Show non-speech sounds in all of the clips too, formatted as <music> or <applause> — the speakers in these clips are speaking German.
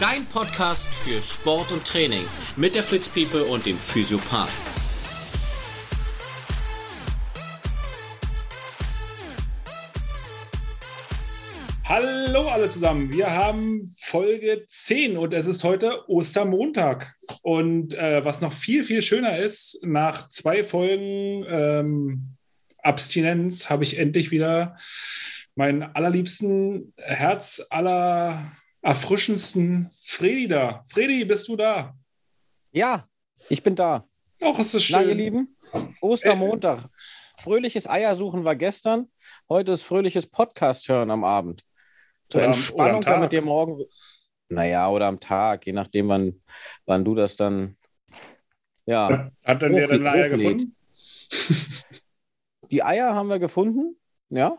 Dein Podcast für Sport und Training mit der Fritz und dem Physiopath. Hallo alle zusammen, wir haben Folge 10 und es ist heute Ostermontag. Und äh, was noch viel, viel schöner ist, nach zwei Folgen ähm, Abstinenz habe ich endlich wieder meinen allerliebsten, Herz aller erfrischendsten Fredi da. Fredi, bist du da? Ja, ich bin da. Auch ist es schön. Na, ihr Lieben, Ostermontag. Fröhliches Eiersuchen war gestern. Heute ist fröhliches Podcast hören am Abend. Zur Oder Entspannung, oder am damit ihr morgen. Naja, oder am Tag, je nachdem, wann, wann du das dann. Ja, Hat dann der deine Eier gefunden? die Eier haben wir gefunden. Ja.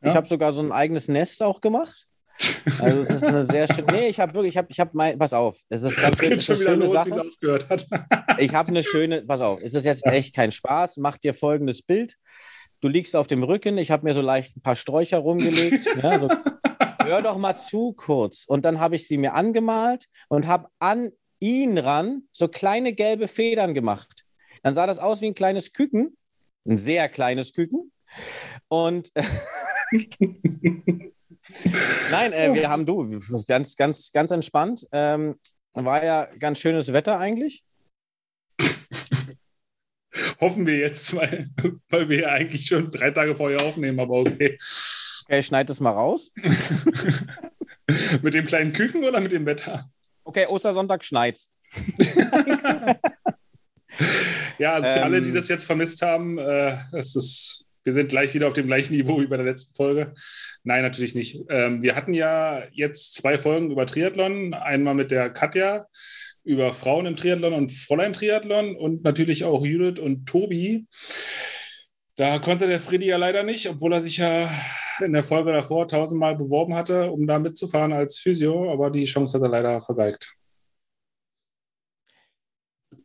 Ja. Ich habe sogar so ein eigenes Nest auch gemacht. Also es ist eine sehr schöne. Nee, ich habe wirklich, ich habe, ich habe mein, pass auf, es ist ganz <laughs> es schon wieder los, Sache. aufgehört hat. <laughs> Ich habe eine schöne, pass auf, es ist jetzt echt kein Spaß. Mach dir folgendes Bild. Du liegst auf dem Rücken, ich habe mir so leicht ein paar Sträucher rumgelegt. ja, <laughs> so. Hör doch mal zu kurz. Und dann habe ich sie mir angemalt und habe an ihn ran so kleine gelbe Federn gemacht. Dann sah das aus wie ein kleines Küken, ein sehr kleines Küken. Und nein, äh, wir haben du, ganz, ganz, ganz entspannt. Ähm, war ja ganz schönes Wetter eigentlich. <laughs> Hoffen wir jetzt, weil, weil wir ja eigentlich schon drei Tage vorher aufnehmen, aber okay. Okay, schneid das mal raus. <laughs> mit dem kleinen Küken oder mit dem Wetter? Okay, Ostersonntag schneit's. <laughs> Ja, also für Ähm. alle, die das jetzt vermisst haben, äh, es ist, wir sind gleich wieder auf dem gleichen Niveau wie bei der letzten Folge. Nein, natürlich nicht. Ähm, wir hatten ja jetzt zwei Folgen über Triathlon. Einmal mit der Katja über Frauen im Triathlon und Fräulein Triathlon und natürlich auch Judith und Tobi. Da konnte der Freddy ja leider nicht, obwohl er sich ja in der Folge davor tausendmal beworben hatte, um da mitzufahren als Physio, aber die Chance hat er leider vergeigt.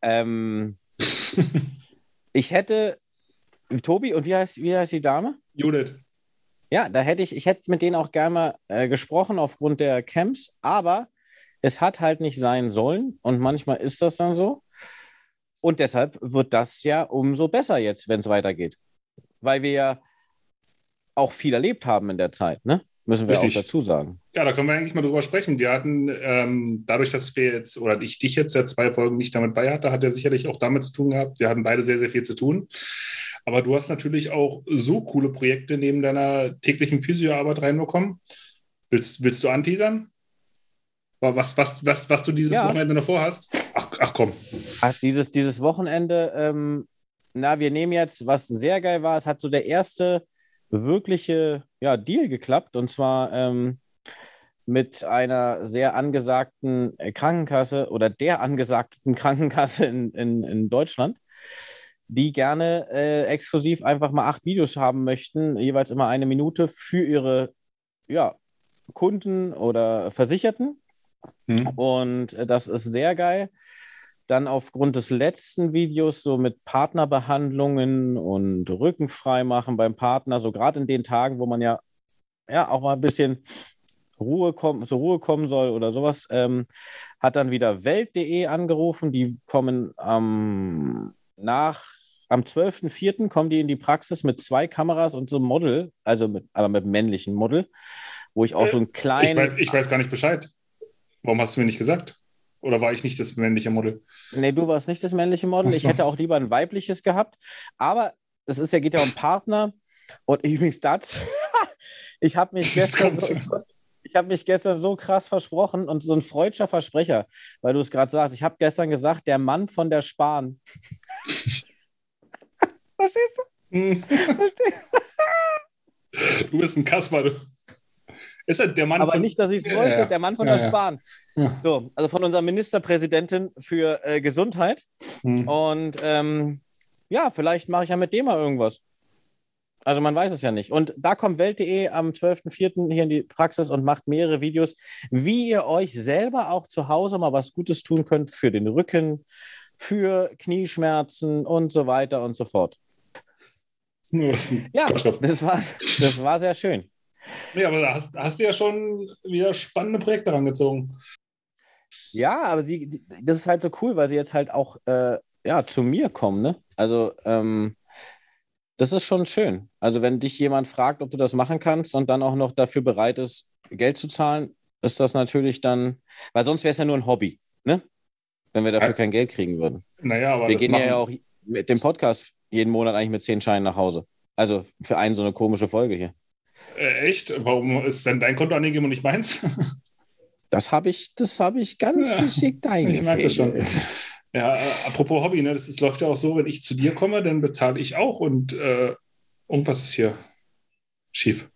Ähm, <laughs> ich hätte Tobi und wie heißt, wie heißt die Dame? Judith. Ja, da hätte ich, ich hätte mit denen auch gerne mal äh, gesprochen aufgrund der Camps, aber es hat halt nicht sein sollen und manchmal ist das dann so. Und deshalb wird das ja umso besser jetzt, wenn es weitergeht. Weil wir ja auch viel erlebt haben in der Zeit, ne? Müssen wir Richtig. auch dazu sagen. Ja, da können wir eigentlich mal drüber sprechen. Wir hatten, ähm, dadurch, dass wir jetzt, oder ich dich jetzt ja zwei Folgen nicht damit bei hatte, hat er sicherlich auch damit zu tun gehabt. Wir hatten beide sehr, sehr viel zu tun. Aber du hast natürlich auch so coole Projekte neben deiner täglichen Physioarbeit reinbekommen. Willst, willst du anteasern? Was, was, was, was du dieses Ja. Wochenende noch vorhast? Ach, ach komm. Ach, dieses, dieses Wochenende, ähm, na, wir nehmen jetzt, was sehr geil war, es hat so der erste wirkliche ja, Deal geklappt und zwar ähm, mit einer sehr angesagten äh, Krankenkasse oder der angesagten <laughs> Krankenkasse in, in, in Deutschland, die gerne äh, exklusiv einfach mal acht Videos haben möchten, jeweils immer eine Minute für ihre ja, Kunden oder Versicherten. Hm. Und äh, das ist sehr geil. Dann aufgrund des letzten Videos so mit Partnerbehandlungen und Rücken frei machen beim Partner, so gerade in den Tagen, wo man ja, ja auch mal ein bisschen Ruhe kommen, zur Ruhe kommen soll oder sowas, ähm, hat dann wieder Welt.de angerufen. Die kommen am nach am 12.04. kommen die in die Praxis mit zwei Kameras und so einem Model, also mit, aber mit männlichen Model, wo ich auch so einen Ich kleinen. weiß, ich weiß gar nicht Bescheid. Warum hast du mir nicht gesagt? Oder war ich nicht das männliche Model? Nee, du warst nicht das männliche Model. Ich hätte auch lieber ein weibliches gehabt. Aber es ist ja, geht ja um Partner. Und <laughs> übrigens das, <laughs> ich habe mich gestern so, ich habe mich gestern so krass versprochen und so ein freudscher Versprecher, weil du es gerade sagst. Ich habe gestern gesagt, der Mann von der Spahn. <laughs> Verstehst Hm, du? Verstehst? <laughs> Du bist ein Kasper, du. Ist er der Mann Aber von- nicht, dass ich es Ja, wollte, ja. der Mann von Ja, der ja. Spahn. Ja. So, also von unserer Ministerpräsidentin für äh, Gesundheit. Hm. Und ähm, ja, vielleicht mache ich ja mit dem mal irgendwas. Also man weiß es ja nicht. Und da kommt Welt.de am 12.04. hier in die Praxis und macht mehrere Videos, wie ihr euch selber auch zu Hause mal was Gutes tun könnt für den Rücken, für Knieschmerzen und so weiter und so fort. Ja, das war, das war sehr schön. Nee, aber da hast, hast du ja schon wieder spannende Projekte rangezogen. Ja, aber sie, das ist halt so cool, weil sie jetzt halt auch äh, ja, zu mir kommen, ne? Also, ähm, das ist schon schön. Also, wenn dich jemand fragt, ob du das machen kannst und dann auch noch dafür bereit ist, Geld zu zahlen, ist das natürlich dann, weil sonst wäre es ja nur ein Hobby, ne? Wenn wir dafür ja. kein Geld kriegen würden. Naja, aber wir gehen machen... ja auch mit dem Podcast jeden Monat eigentlich mit zehn Scheinen nach Hause. Also für einen so eine komische Folge hier. Äh, echt? Warum ist denn dein Konto angegeben und nicht meins? <laughs> das habe ich, hab ich ganz ja, geschickt eingefädelt. Ich merke das schon. Ja, äh, apropos Hobby, ne, das ist, läuft ja auch so, wenn ich zu dir komme, dann bezahle ich auch und äh, irgendwas ist hier schief.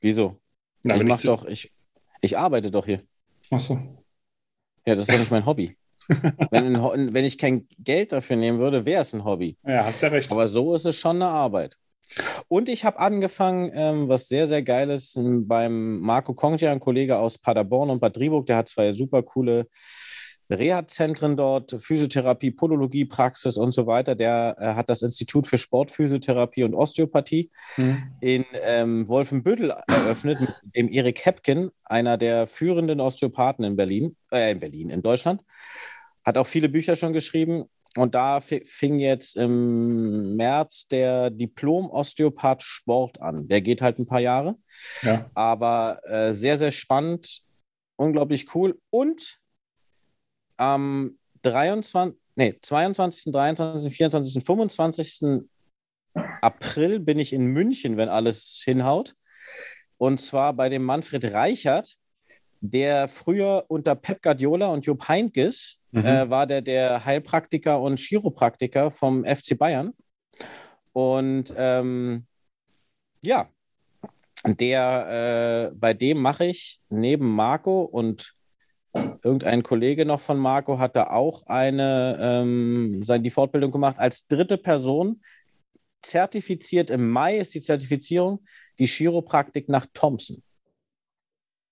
Wieso? Na, ich mach ich doch, ich, ich arbeite doch hier. Ach so. Ja, das ist doch nicht mein Hobby. Wenn, wenn ich kein Geld dafür nehmen würde, wäre es ein Hobby. Ja, hast ja recht. Aber so ist es schon eine Arbeit. Und ich habe angefangen, ähm, was sehr, sehr geil ist, beim Marco Kongja, ein Kollege aus Paderborn und Bad Driburg, der hat zwei super coole Reha-Zentren dort, Physiotherapie, Podologie, Praxis und so weiter. Der äh, hat das Institut für Sportphysiotherapie und Osteopathie mhm. in ähm, Wolfenbüttel eröffnet mit dem Erik Hepken, einer der führenden Osteopathen in Berlin, äh, in Berlin, in Deutschland. Hat auch viele Bücher schon geschrieben. Und da fing jetzt im März der Diplom-Osteopath Sport an. Der geht halt ein paar Jahre. Ja. Aber äh, sehr, sehr spannend, unglaublich cool. Und am 23, nee, 22., 23., 24., 25. April bin ich in München, wenn alles hinhaut. Und zwar bei dem Manfred Reichert, der früher unter Pep Guardiola und Jupp Heynckes mhm. äh, war der, der Heilpraktiker und Chiropraktiker vom FC Bayern. Und ähm, ja, der, äh, bei dem mache ich neben Marco und irgendein Kollege noch von Marco hatte auch eine, ähm, seine, die Fortbildung gemacht als dritte Person. Zertifiziert im Mai ist die Zertifizierung, die Chiropraktik nach Thompson.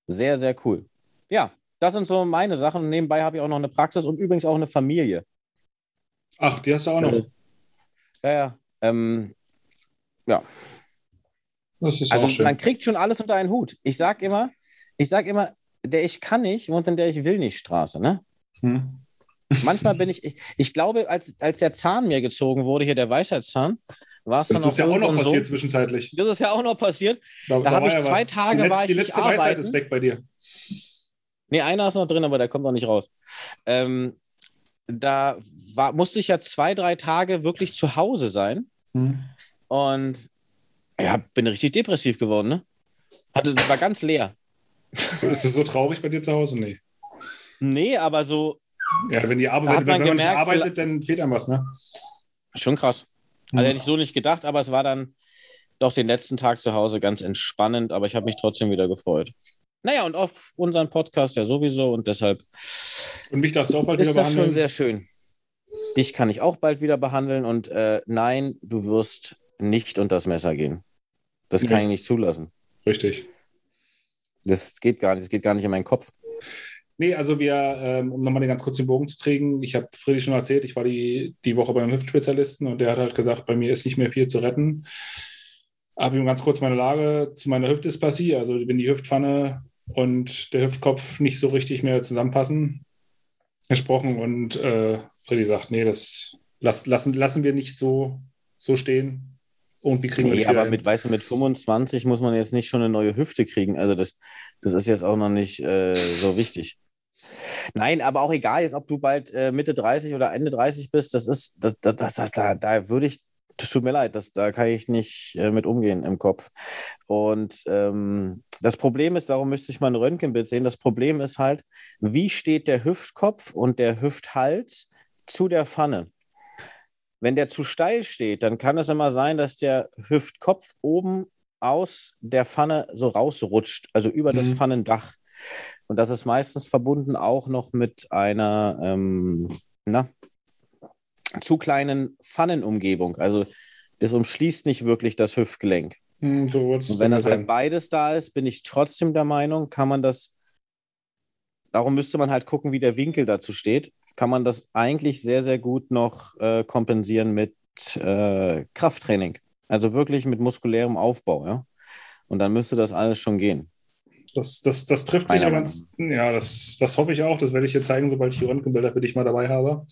Sehr, sehr cool. Ja, das sind so meine Sachen. Nebenbei habe ich auch noch eine Praxis und übrigens auch eine Familie. Ach, die hast du auch noch. Ja, ja. Ähm, ja. Das ist also auch schön. man kriegt schon alles unter einen Hut. Ich sage immer, ich sage immer, der ich kann nicht wohnt in der ich will nicht Straße, ne? Hm. Manchmal bin <laughs> ich, ich, ich, glaube, als, als der Zahn mir gezogen wurde, hier der Weisheitszahn, war es dann auch. Das ist ja auch noch passiert so. zwischenzeitlich. Das ist ja auch noch passiert. Da, da, da habe ich ja zwei was. Tage die war die ich letzte nicht Weisheit ist weg bei dir. Nee, einer ist noch drin, aber der kommt noch nicht raus. Ähm, da war, musste ich ja zwei, drei Tage wirklich zu Hause sein. Hm. Und ja, bin richtig depressiv geworden, ne? Hatte, war ganz leer. So, ist es so traurig bei dir zu Hause? Nee. Nee, aber so. Ja, wenn, die Arbeit, wenn, wenn man gemerkt, nicht arbeitet, dann fehlt einem was, ne? Schon krass. Also hätte ich so nicht gedacht, aber es war dann doch den letzten Tag zu Hause ganz entspannend, aber ich habe mich trotzdem wieder gefreut. Naja, und auf unseren Podcast ja sowieso und deshalb. Und mich darfst du auch bald wieder behandeln. Ist das schon sehr schön. Dich kann ich auch bald wieder behandeln und äh, nein, du wirst nicht unter das Messer gehen. Das kann ja. ich nicht zulassen. Richtig. Das geht gar nicht, das geht gar nicht in meinen Kopf. Nee, also wir, ähm, um nochmal den ganz kurz den Bogen zu kriegen, ich habe Friedrich schon erzählt, ich war die, die Woche beim Hüftspezialisten und der hat halt gesagt, bei mir ist nicht mehr viel zu retten. Habe ihm ganz kurz meine Lage zu meiner Hüftdysplasie, also wenn die Hüftpfanne und der Hüftkopf nicht so richtig mehr zusammenpassen, gesprochen und äh, Freddy sagt, nee, das lass, lassen, lassen wir nicht so, so stehen. Irgendwie kriegen nee, wir aber mit, weißt du, mit 25 muss man jetzt nicht schon eine neue Hüfte kriegen. Also das, das ist jetzt auch noch nicht äh, so wichtig. Nein, aber auch egal, jetzt ob du bald äh, Mitte 30 oder Ende 30 bist, das ist, das, das, das, das da, da würde ich, das tut mir leid, das, da kann ich nicht äh, mit umgehen im Kopf. Und ähm, das Problem ist, darum müsste ich mal ein Röntgenbild sehen, das Problem ist halt, wie steht der Hüftkopf und der Hüfthals zu der Pfanne? Wenn der zu steil steht, dann kann es immer sein, dass der Hüftkopf oben aus der Pfanne so rausrutscht, also über mhm. das Pfannendach. Und das ist meistens verbunden auch noch mit einer ähm, na, zu kleinen Pfannenumgebung. Also das umschließt nicht wirklich das Hüftgelenk. Mhm, so Und wenn das halt beides da ist, bin ich trotzdem der Meinung, kann man das, darum müsste man halt gucken, wie der Winkel dazu steht kann man das eigentlich sehr, sehr gut noch äh, kompensieren mit äh, Krafttraining. Also wirklich mit muskulärem Aufbau, ja. Und dann müsste das alles schon gehen. Das, das, das trifft sich ja ganz. Ja, das, das hoffe ich auch. Das werde ich dir zeigen, sobald ich die Röntgenbilder für dich mal dabei habe.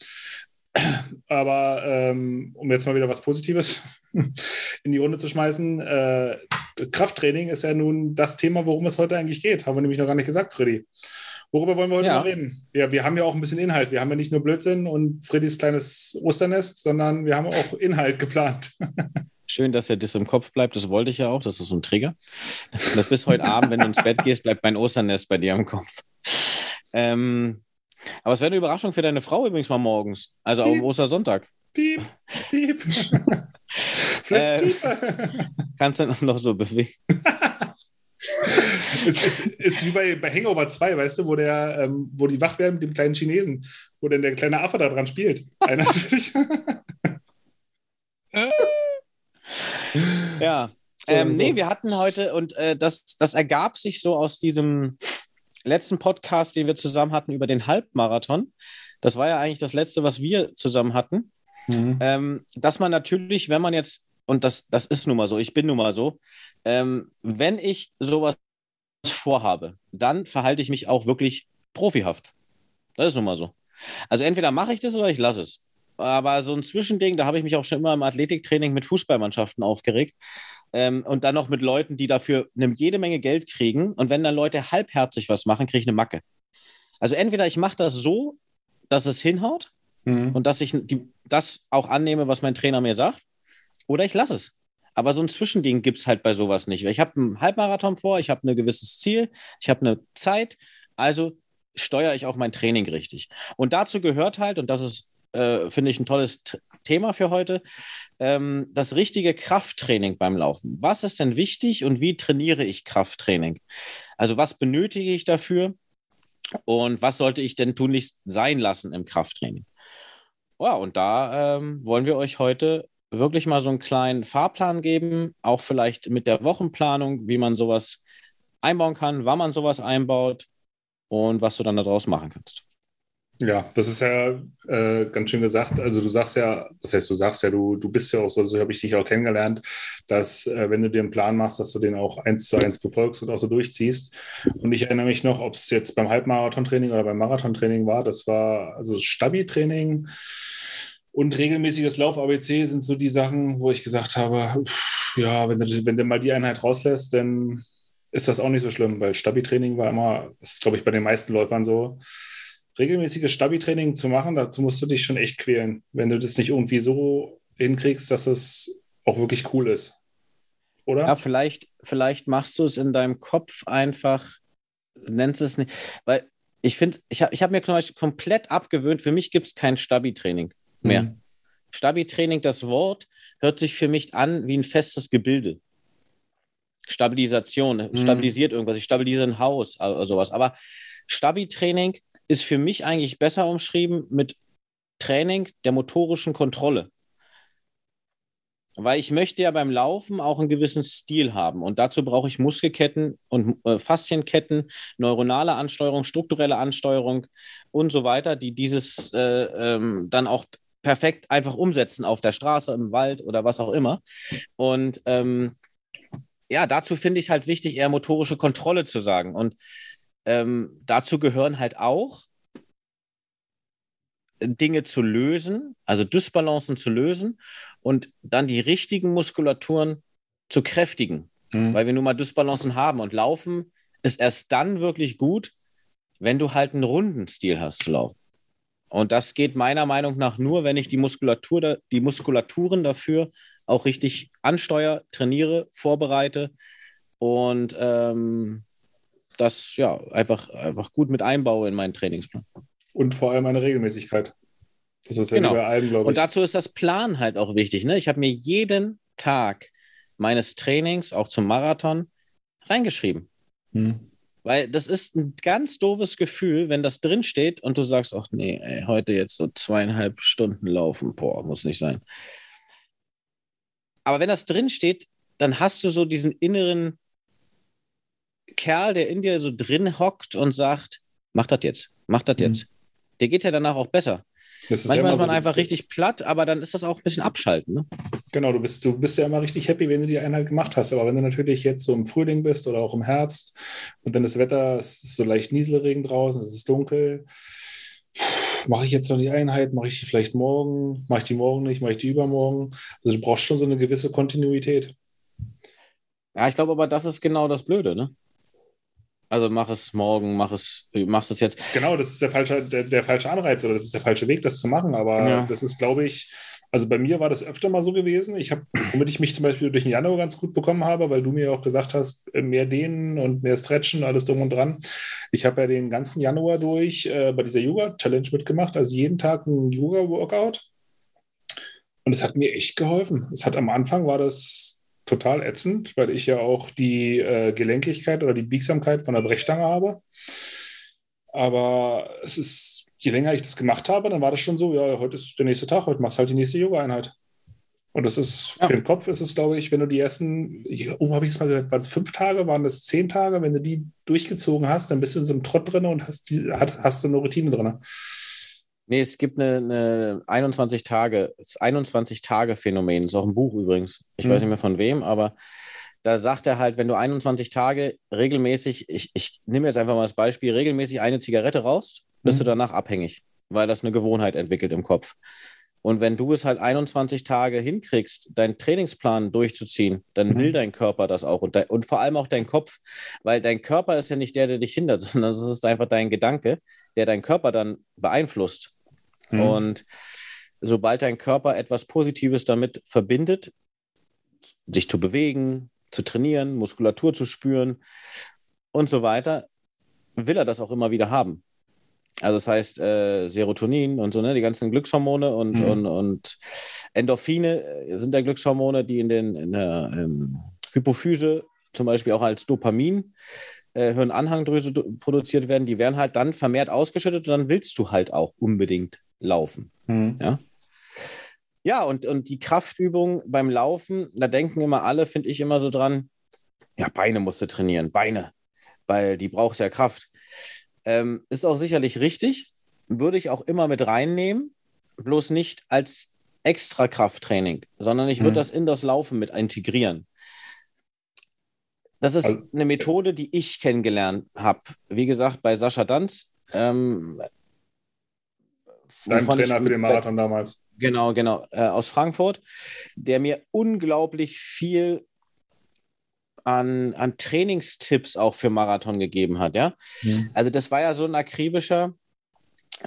Aber ähm, um jetzt mal wieder was Positives <laughs> in die Runde zu schmeißen, äh, Krafttraining ist ja nun das Thema, worum es heute eigentlich geht. Haben wir nämlich noch gar nicht gesagt, Freddy. Worüber wollen wir heute ja. noch reden? Ja, wir haben ja auch ein bisschen Inhalt. Wir haben ja nicht nur Blödsinn und Freddys kleines Osternest, sondern wir haben auch <laughs> Inhalt geplant. Schön, dass er das im Kopf bleibt. Das wollte ich ja auch. Das ist so ein Trigger. Bis heute Abend, wenn du ins Bett gehst, bleibt mein Osternest bei dir im Kopf. Ähm, aber es wäre eine Überraschung für deine Frau übrigens mal morgens. Also piep. am Ostersonntag. Piep, piep. <laughs> äh. Kannst du noch so bewegen? <laughs> es ist, ist, wie bei, bei Hangover 2, weißt du, wo, der, ähm, wo die wach werden mit dem kleinen Chinesen, wo dann der kleine Affe da dran spielt. <laughs> <laughs> ja. Ähm, nee, wir hatten heute, und äh, das, das ergab sich so aus diesem letzten Podcast, den wir zusammen hatten über den Halbmarathon. Das war ja eigentlich das letzte, was wir zusammen hatten. Mhm. Ähm, dass man natürlich, wenn man jetzt, und das, das ist nun mal so, ich bin nun mal so, ähm, wenn ich sowas vorhabe, dann verhalte ich mich auch wirklich profihaft. Das ist nun mal so. Also entweder mache ich das oder ich lasse es. Aber so ein Zwischending, da habe ich mich auch schon immer im Athletiktraining mit Fußballmannschaften aufgeregt. Ähm, und dann noch mit Leuten, die dafür eine jede Menge Geld kriegen. Und wenn dann Leute halbherzig was machen, kriege ich eine Macke. Also entweder ich mache das so, dass es hinhaut mhm. und dass ich die, das auch annehme, was mein Trainer mir sagt, oder ich lasse es. Aber so ein Zwischending gibt es halt bei sowas nicht. Ich habe einen Halbmarathon vor, ich habe ein gewisses Ziel, ich habe eine Zeit, also steuere ich auch mein Training richtig. Und dazu gehört halt, und das ist, äh, finde ich, ein tolles Thema für heute, ähm, das richtige Krafttraining beim Laufen. Was ist denn wichtig und wie trainiere ich Krafttraining? Also was benötige ich dafür und was sollte ich denn tunlichst sein lassen im Krafttraining? Ja, und da ähm, wollen wir euch heute wirklich mal so einen kleinen Fahrplan geben, auch vielleicht mit der Wochenplanung, wie man sowas einbauen kann, wann man sowas einbaut und was du dann daraus machen kannst. Ja, das ist ja äh, ganz schön gesagt. Also du sagst ja, das heißt, du sagst ja, du, du bist ja auch so, so habe ich dich auch kennengelernt, dass äh, wenn du dir einen Plan machst, dass du den auch eins zu eins befolgst und auch so durchziehst. Und ich erinnere mich noch, ob es jetzt beim Halbmarathon-Training oder beim Marathon-Training war, das war also Stabi-Training und regelmäßiges Lauf-ABC sind so die Sachen, wo ich gesagt habe, pff, ja, wenn du, wenn du mal die Einheit rauslässt, dann ist das auch nicht so schlimm, weil Stabi-Training war immer, das ist, glaube ich, bei den meisten Läufern so, regelmäßiges Stabi-Training zu machen, dazu musst du dich schon echt quälen, wenn du das nicht irgendwie so hinkriegst, dass es auch wirklich cool ist. Oder? Ja, vielleicht, vielleicht machst du es in deinem Kopf einfach, nennst es nicht, weil ich finde, ich habe ich hab mir komplett abgewöhnt, für mich gibt es kein Stabi-Training mehr. Mhm. Stabi-Training, das Wort, hört sich für mich an wie ein festes Gebilde. Stabilisation, mhm. stabilisiert irgendwas, ich stabilisiere ein Haus oder sowas. Aber Stabi-Training ist für mich eigentlich besser umschrieben mit Training der motorischen Kontrolle. Weil ich möchte ja beim Laufen auch einen gewissen Stil haben. Und dazu brauche ich Muskelketten und äh, Faszienketten, neuronale Ansteuerung, strukturelle Ansteuerung und so weiter, die dieses äh, ähm, dann auch perfekt einfach umsetzen auf der Straße, im Wald oder was auch immer. Und ähm, ja, dazu finde ich es halt wichtig, eher motorische Kontrolle zu sagen. Und ähm, dazu gehören halt auch Dinge zu lösen, also Dysbalancen zu lösen und dann die richtigen Muskulaturen zu kräftigen. Mhm. Weil wir nun mal Dysbalancen haben und laufen ist erst dann wirklich gut, wenn du halt einen runden Stil hast zu laufen. Und das geht meiner Meinung nach nur, wenn ich die Muskulatur, die Muskulaturen dafür auch richtig ansteuere, trainiere, vorbereite und ähm, das ja einfach, einfach gut mit einbaue in meinen Trainingsplan. Und vor allem eine Regelmäßigkeit. Das ist ja genau. bei allem, glaube ich. Und dazu ist das Plan halt auch wichtig. Ne? Ich habe mir jeden Tag meines Trainings, auch zum Marathon, reingeschrieben. Hm. Weil das ist ein ganz doofes Gefühl, wenn das drinsteht und du sagst, ach nee, ey, heute jetzt so zweieinhalb Stunden laufen, boah, muss nicht sein. Aber wenn das drinsteht, dann hast du so diesen inneren Kerl, der in dir so drin hockt und sagt, mach das jetzt, mach das jetzt. Mhm. Der geht ja danach auch besser. Ist Manchmal ja ist man so, einfach richtig platt, aber dann ist das auch ein bisschen abschalten. Ne? Genau, du bist, du bist ja immer richtig happy, wenn du die Einheit gemacht hast. Aber wenn du natürlich jetzt so im Frühling bist oder auch im Herbst und dann das Wetter, es ist so leicht Nieselregen draußen, es ist dunkel, mache ich jetzt noch die Einheit, mache ich die vielleicht morgen, mache ich die morgen nicht, mache ich die übermorgen. Also du brauchst schon so eine gewisse Kontinuität. Ja, ich glaube aber, das ist genau das Blöde, ne? Also mach es morgen, mach es, machst es jetzt. Genau, das ist der falsche, der, der, falsche Anreiz oder das ist der falsche Weg, das zu machen. Aber ja. das ist, glaube ich, also bei mir war das öfter mal so gewesen. Ich habe, womit ich mich zum Beispiel durch den Januar ganz gut bekommen habe, weil du mir auch gesagt hast, mehr dehnen und mehr stretchen, alles drum und dran. Ich habe ja den ganzen Januar durch äh, bei dieser Yoga-Challenge mitgemacht, also jeden Tag ein Yoga-Workout. Und es hat mir echt geholfen. Es hat am Anfang war das total ätzend, weil ich ja auch die äh, Gelenkigkeit oder die Biegsamkeit von der Brechstange habe. Aber es ist, je länger ich das gemacht habe, dann war das schon so, ja, heute ist der nächste Tag, heute machst du halt die nächste Yoga-Einheit. Und das ist, ja. für den Kopf ist es, glaube ich, wenn du die ersten, oh, habe ich es mal gehört, waren es fünf Tage, waren das zehn Tage, wenn du die durchgezogen hast, dann bist du in so einem Trott drin und hast, die, hast, hast du eine Routine drin. Nee, es gibt eine, eine 21 Tage, das 21 Tage Phänomen, das ist auch ein Buch übrigens. Ich mhm. weiß nicht mehr von wem, aber da sagt er halt, wenn du 21 Tage regelmäßig, ich, ich nehme jetzt einfach mal das Beispiel, regelmäßig eine Zigarette rauchst, bist mhm. du danach abhängig, weil das eine Gewohnheit entwickelt im Kopf. Und wenn du es halt 21 Tage hinkriegst, deinen Trainingsplan durchzuziehen, dann mhm. will dein Körper das auch und, de und vor allem auch dein Kopf, weil dein Körper ist ja nicht der, der dich hindert, <laughs> sondern es ist einfach dein Gedanke, der deinen Körper dann beeinflusst. Mhm. Und sobald dein Körper etwas Positives damit verbindet, sich zu bewegen, zu trainieren, Muskulatur zu spüren und so weiter, will er das auch immer wieder haben. Also das heißt äh, Serotonin und so, ne, die ganzen Glückshormone und, mhm. und, und Endorphine äh, sind ja Glückshormone, die in, den, in der ähm, Hypophyse zum Beispiel auch als Dopamin äh, Hirnanhangdrüse produziert werden, die werden halt dann vermehrt ausgeschüttet und dann willst du halt auch unbedingt laufen. Mhm. Ja. Ja, und, und die Kraftübung beim Laufen, da denken immer alle, finde ich immer so dran, ja, Beine musst du trainieren, Beine, weil die brauchst ja Kraft. Ähm, ist auch sicherlich richtig, würde ich auch immer mit reinnehmen, bloß nicht als extra Krafttraining, sondern ich würde mhm. das in das Laufen mit integrieren. Das ist also, eine Methode, die ich kennengelernt habe. Wie gesagt, bei Sascha Danz. Ähm, Dein Trainer für den Marathon damals. Genau, genau, äh, aus Frankfurt, der mir unglaublich viel an, an Trainingstipps auch für Marathon gegeben hat, ja. Mhm. Also das war ja so ein akribischer,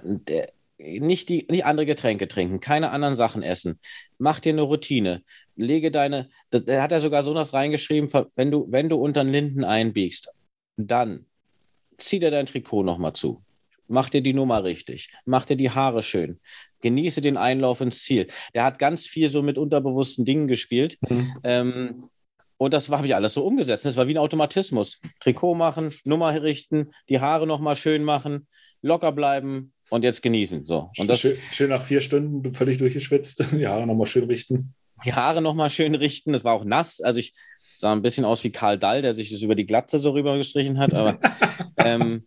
der, nicht, die, nicht andere Getränke trinken, keine anderen Sachen essen. Mach dir eine Routine. Lege deine, da hat er sogar so was reingeschrieben, wenn du, wenn du unter den Linden einbiegst, dann zieh dir dein Trikot nochmal zu mach dir die Nummer richtig, mach dir die Haare schön, genieße den Einlauf ins Ziel. Der hat ganz viel so mit unterbewussten Dingen gespielt. Mhm. Ähm, und das habe ich alles so umgesetzt. Das war wie ein Automatismus. Trikot machen, Nummer richten, die Haare nochmal schön machen, locker bleiben und jetzt genießen. So. Und das, schön, schön nach vier Stunden völlig durchgeschwitzt, <laughs> die Haare nochmal schön richten. Die Haare nochmal schön richten. Das war auch nass. Also ich sah ein bisschen aus wie Karl Dall, der sich das über die Glatze so rübergestrichen hat. Aber <laughs> ähm,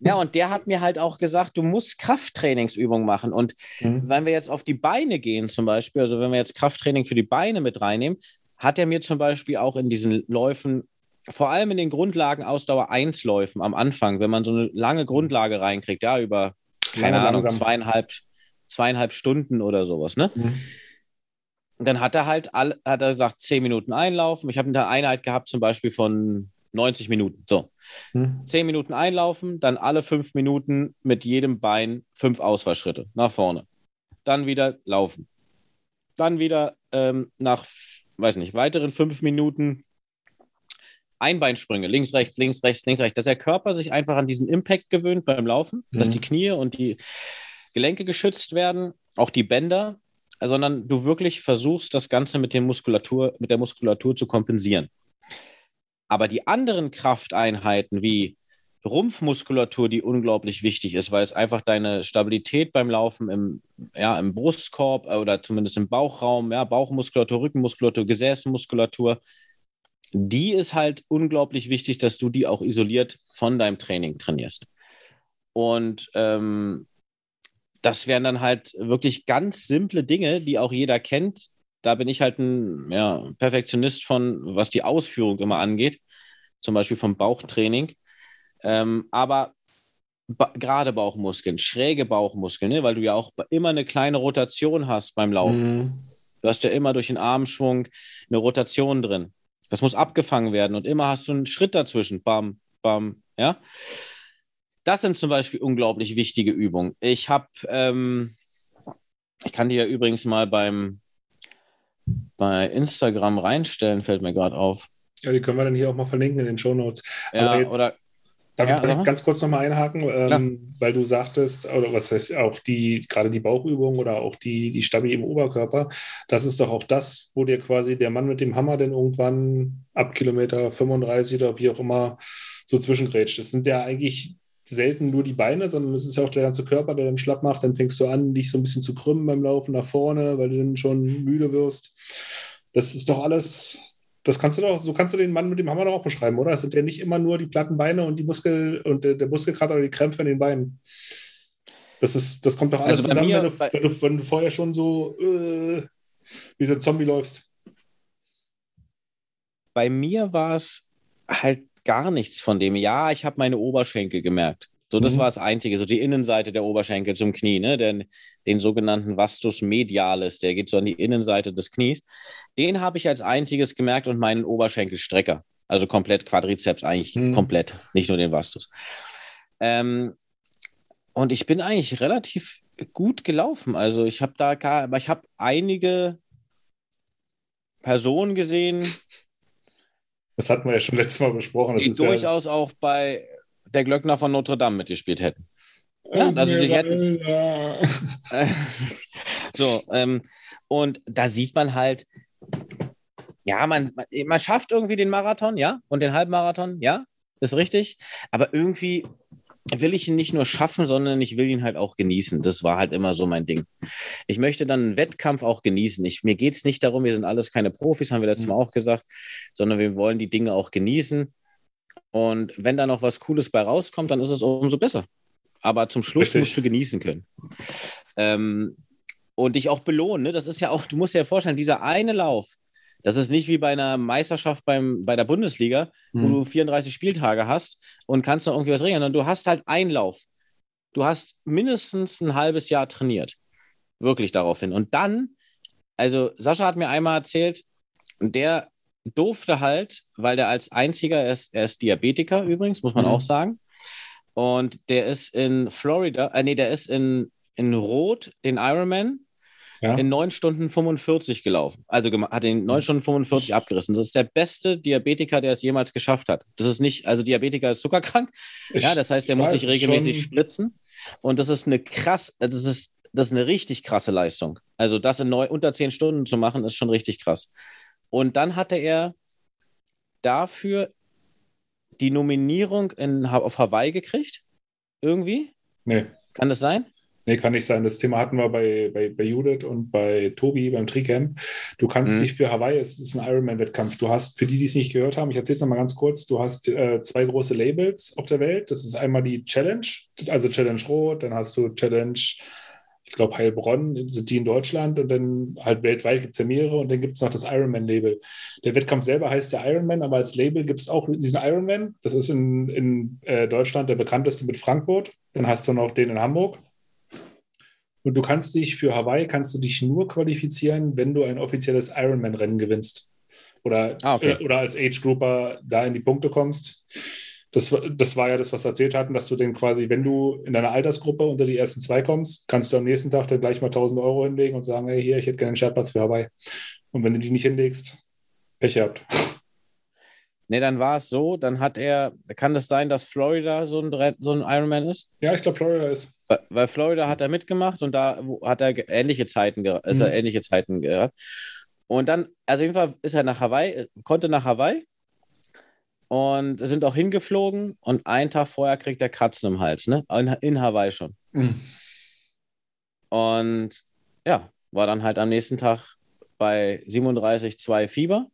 ja, und der hat mir halt auch gesagt, du musst Krafttrainingsübungen machen. Und mhm. wenn wir jetzt auf die Beine gehen, zum Beispiel, also wenn wir jetzt Krafttraining für die Beine mit reinnehmen, hat er mir zum Beispiel auch in diesen Läufen, vor allem in den Grundlagen Ausdauer 1 Läufen am Anfang, wenn man so eine lange Grundlage reinkriegt, ja, über, keine Lange Ahnung, zweieinhalb, zweieinhalb Stunden oder sowas, ne? Mhm. Dann hat er halt, all, hat er gesagt, zehn Minuten einlaufen. Ich habe eine Einheit gehabt, zum Beispiel von 90 Minuten. So. Hm. 10 Minuten einlaufen, dann alle fünf Minuten mit jedem Bein fünf Ausfallschritte nach vorne. Dann wieder laufen. Dann wieder ähm, nach, weiß nicht, weiteren fünf Minuten Einbeinsprünge, links, rechts, links, rechts, links, rechts, dass der Körper sich einfach an diesen Impact gewöhnt beim Laufen, mhm. dass die Knie und die Gelenke geschützt werden, auch die Bänder, sondern du wirklich versuchst, das Ganze mit, den Muskulatur, mit der Muskulatur zu kompensieren. Aber die anderen Krafteinheiten wie Rumpfmuskulatur, die unglaublich wichtig ist, weil es einfach deine Stabilität beim Laufen im, ja, im Brustkorb oder zumindest im Bauchraum, ja, Bauchmuskulatur, Rückenmuskulatur, Gesäßmuskulatur, die ist halt unglaublich wichtig, dass du die auch isoliert von deinem Training trainierst. Und ähm, das wären dann halt wirklich ganz simple Dinge, die auch jeder kennt. Da bin ich halt ein ja, Perfektionist von, was die Ausführung immer angeht, zum Beispiel vom Bauchtraining. Ähm, aber ba gerade Bauchmuskeln, schräge Bauchmuskeln, ne? weil du ja auch immer eine kleine Rotation hast beim Laufen. Mhm. Du hast ja immer durch den Armschwung eine Rotation drin. Das muss abgefangen werden und immer hast du einen Schritt dazwischen. Bam, bam, ja. Das sind zum Beispiel unglaublich wichtige Übungen. Ich habe, ähm, ich kann die ja übrigens mal beim bei Instagram reinstellen, fällt mir gerade auf. Ja, die können wir dann hier auch mal verlinken in den Show Notes. Ja, oder Darf ja, ich ganz kurz nochmal einhaken, ähm, weil du sagtest, oder was heißt auch die, gerade die Bauchübung oder auch die, die Stabi im Oberkörper, das ist doch auch das, wo dir quasi der Mann mit dem Hammer dann irgendwann ab Kilometer 35 oder wie auch immer so zwischengrätscht. Das sind ja eigentlich selten nur die Beine, sondern es ist ja auch der ganze Körper, der dann schlapp macht. Dann fängst du an, dich so ein bisschen zu krümmen beim Laufen nach vorne, weil du dann schon müde wirst. Das ist doch alles, das kannst du doch, so kannst du den Mann mit dem Hammer doch auch beschreiben, oder? Es sind ja nicht immer nur die platten Beine und die Muskel und der, der Muskelkater oder die Krämpfe in den Beinen. Das ist, das kommt doch alles also zusammen, mir, wenn, du, wenn, du, wenn, du, vorher schon so äh, wie so ein Zombie läufst. Bei mir war es halt gar nichts von dem. Ja, ich habe meine Oberschenkel gemerkt. So, das mhm. war das Einzige, so die Innenseite der Oberschenkel zum Knie, ne? Den, den sogenannten Vastus medialis, der geht so an die Innenseite des Knies. Den habe ich als einziges gemerkt und meinen Oberschenkelstrecker. Also komplett Quadrizeps, eigentlich mhm. komplett, nicht nur den Vastus. Ähm, und ich bin eigentlich relativ gut gelaufen. Also ich habe da gar, aber ich habe einige Personen gesehen, das hatten wir ja schon letztes Mal besprochen. Das die durchaus ja auch bei der Glöckner von Notre Dame mitgespielt hätten. Ja, also die hätten. Ja. <laughs> so, ähm, und da sieht man halt, ja, man, man schafft irgendwie den Marathon, ja, und den Halbmarathon, ja, ist richtig. Aber irgendwie will ich ihn nicht nur schaffen, sondern ich will ihn halt auch genießen. Das war halt immer so mein Ding. Ich möchte dann einen Wettkampf auch genießen. Ich, mir geht es nicht darum, wir sind alles keine Profis, haben wir letztes Mal mhm. auch gesagt, sondern wir wollen die Dinge auch genießen. Und wenn da noch was Cooles bei rauskommt, dann ist es umso besser. Aber zum Schluss Richtig. musst du genießen können. Ähm, und dich auch belohnen. Ne? Das ist ja auch, du musst dir ja vorstellen, dieser eine Lauf, das ist nicht wie bei einer Meisterschaft beim, bei der Bundesliga, hm. wo du 34 Spieltage hast und kannst noch irgendwie was regeln, sondern du hast halt Einlauf. Du hast mindestens ein halbes Jahr trainiert. Wirklich daraufhin. Und dann, also Sascha hat mir einmal erzählt, der durfte halt, weil der als einziger, er ist, er ist Diabetiker übrigens, muss man mhm. auch sagen. Und der ist in Florida, äh, nee, der ist in, in Rot, den Ironman, ja. in 9 Stunden 45 gelaufen. Also hat den 9 Stunden 45 abgerissen. Das ist der beste Diabetiker, der es jemals geschafft hat. Das ist nicht, also Diabetiker ist zuckerkrank. Ich, ja, das heißt, der muss sich regelmäßig schon. spritzen. Und das ist eine krass, das ist, das ist eine richtig krasse Leistung. Also das in neun, unter 10 Stunden zu machen, ist schon richtig krass. Und dann hatte er dafür die Nominierung in, auf Hawaii gekriegt. Irgendwie? Nee. Kann das sein? Nee, kann nicht sein. Das Thema hatten wir bei, bei, bei Judith und bei Tobi beim Tricamp. Du kannst mhm. dich für Hawaii, es ist ein Ironman-Wettkampf. Du hast, für die, die es nicht gehört haben, ich erzähle es nochmal ganz kurz, du hast äh, zwei große Labels auf der Welt. Das ist einmal die Challenge, also Challenge Rot, dann hast du Challenge, ich glaube Heilbronn, sind die in Deutschland und dann halt weltweit gibt es ja mehrere und dann gibt es noch das Ironman-Label. Der Wettkampf selber heißt ja Ironman, aber als Label gibt es auch diesen Ironman. Das ist in, in äh, Deutschland der bekannteste mit Frankfurt. Dann hast du noch den in Hamburg. Und du kannst dich für Hawaii kannst du dich nur qualifizieren, wenn du ein offizielles Ironman-Rennen gewinnst. Oder, ah, okay. äh, oder als Age-Grouper da in die Punkte kommst. Das, das war ja das, was wir erzählt hatten, dass du dann quasi, wenn du in deiner Altersgruppe unter die ersten zwei kommst, kannst du am nächsten Tag dann gleich mal 1000 Euro hinlegen und sagen, hey, hier, ich hätte gerne einen Startplatz für Hawaii. Und wenn du die nicht hinlegst, Pech gehabt. Nee, dann war es so, dann hat er, kann es sein, dass Florida so ein, so ein Ironman ist? Ja, ich glaube, Florida ist. Weil, weil, Florida hat er mitgemacht und da hat er ähnliche Zeiten, ist er mhm. ähnliche Zeiten gehabt. Und dann, also auf jeden Fall ist er nach Hawaii, konnte nach Hawaii und sind auch hingeflogen und einen Tag vorher kriegt er Kratzen im Hals, ne? In, in Hawaii schon. Mhm. Und ja, war dann halt am nächsten Tag bei 37,2 Fieber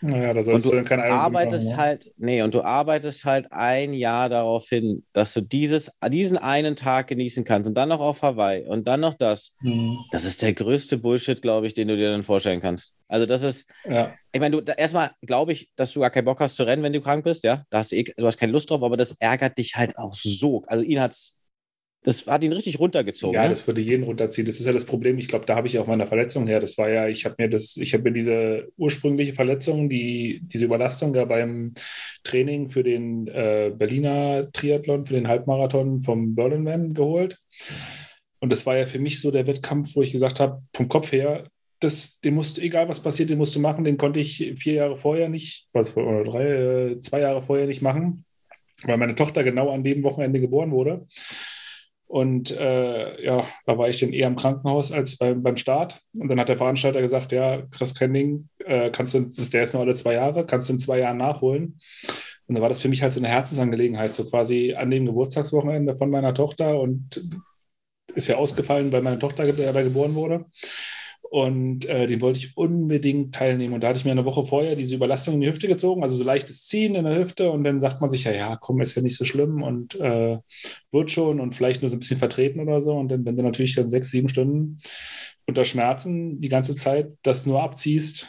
Naja, da Und sollst du du dann kein Iron arbeitest machen, ne? halt, nee, und du arbeitest halt ein Jahr darauf hin, dass du dieses, diesen einen Tag genießen kannst und dann noch auf Hawaii und dann noch das. Mhm. Das ist der größte Bullshit, glaube ich, den du dir dann vorstellen kannst. Also das ist, Ja. ich meine, du da- erstmal glaube ich, dass du gar keinen Bock hast zu rennen, wenn du krank bist, ja. Da hast du, eh, du hast keine Lust drauf, aber das ärgert dich halt auch so. Also ihn hat's, das hat ihn richtig runtergezogen. Ja, ne? das würde jeden runterziehen. Das ist ja das Problem. Ich glaube, da habe ich auch meine Verletzung her. Das war ja, ich habe mir das, ich habe mir diese ursprüngliche Verletzung, die, diese Überlastung ja beim Training für den äh, Berliner Triathlon, für den Halbmarathon vom Berlinman geholt. Und das war ja für mich so der Wettkampf, wo ich gesagt habe, vom Kopf her, das, den musst du, egal was passiert, den musst du machen. Den konnte ich vier Jahre vorher nicht, was, oder drei, äh, zwei Jahre vorher nicht machen, weil meine Tochter genau an dem Wochenende geboren wurde. Und äh, ja, da war ich dann eher im Krankenhaus als beim, beim Start. Und dann hat der Veranstalter gesagt, ja, Chris Kending, äh, kannst du, der ist nur alle zwei Jahre, kannst du in zwei Jahren nachholen. Und dann war das für mich halt so eine Herzensangelegenheit, so quasi an dem Geburtstagswochenende von meiner Tochter und ist ja ausgefallen, weil meine Tochter da geboren wurde. Und äh, den wollte ich unbedingt teilnehmen. Und da hatte ich mir eine Woche vorher diese Überlastung in die Hüfte gezogen, also so leichtes Ziehen in der Hüfte. Und dann sagt man sich, ja, ja, komm, ist ja nicht so schlimm und äh, wird schon und vielleicht nur so ein bisschen vertreten oder so. Und dann, wenn du natürlich dann sechs, sieben Stunden unter Schmerzen die ganze Zeit das nur abziehst,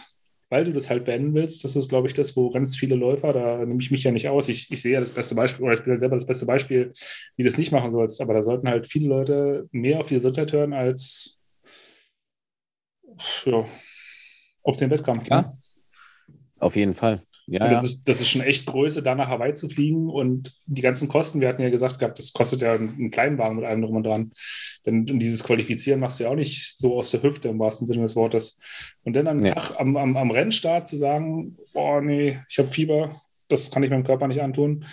weil du das halt beenden willst, das ist, glaube ich, das, wo ganz viele Läufer, da nehme ich mich ja nicht aus. Ich, ich sehe ja das beste Beispiel, oder ich bin ja selber das beste Beispiel, wie du das nicht machen sollst. Aber da sollten halt viele Leute mehr auf die Gesundheit hören als ja, auf den Wettkampf. Klar. Ne? Auf jeden Fall. Ja, das, ja. ist, das ist schon echt Größe, da nach Hawaii zu fliegen und die ganzen Kosten, wir hatten ja gesagt gehabt, das kostet ja einen Kleinwagen mit allem drum und dran. Denn dieses Qualifizieren machst du ja auch nicht so aus der Hüfte im wahrsten Sinne des Wortes. Und dann am Ja. Tag, am, am, am Rennstart zu sagen, boah, nee, ich habe Fieber, das kann ich meinem Körper nicht antun.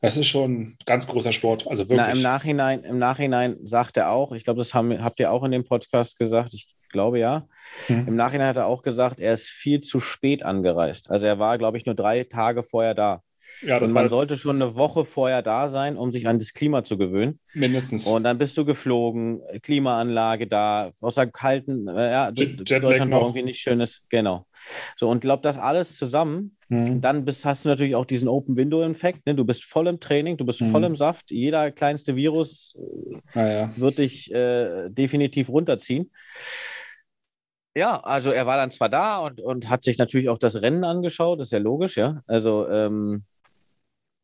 Das ist schon ein ganz großer Sport. Also wirklich. Na, im, Nachhinein, Im Nachhinein sagt er auch, ich glaube, das haben, habt ihr auch in dem Podcast gesagt, ich glaube ja. Hm. Im Nachhinein hat er auch gesagt, er ist viel zu spät angereist. Also er war, glaube ich, nur drei Tage vorher da. ja, Und man sollte schon eine Woche vorher da sein, um sich an das Klima zu gewöhnen. mindestens. Und dann bist du geflogen, Klimaanlage da, außer kalten, äh, ja, Jet- Deutschland war irgendwie nicht schönes, genau. So, und glaube, das alles zusammen, Hm. dann bist, hast du natürlich auch diesen Open-Window-Infekt. Ne? Du bist voll im Training, du bist Mhm. voll im Saft. Jeder kleinste Virus Naja. wird dich äh, definitiv runterziehen. Ja, also er war dann zwar da und, und hat sich natürlich auch das Rennen angeschaut, das ist ja logisch, ja. Also ähm,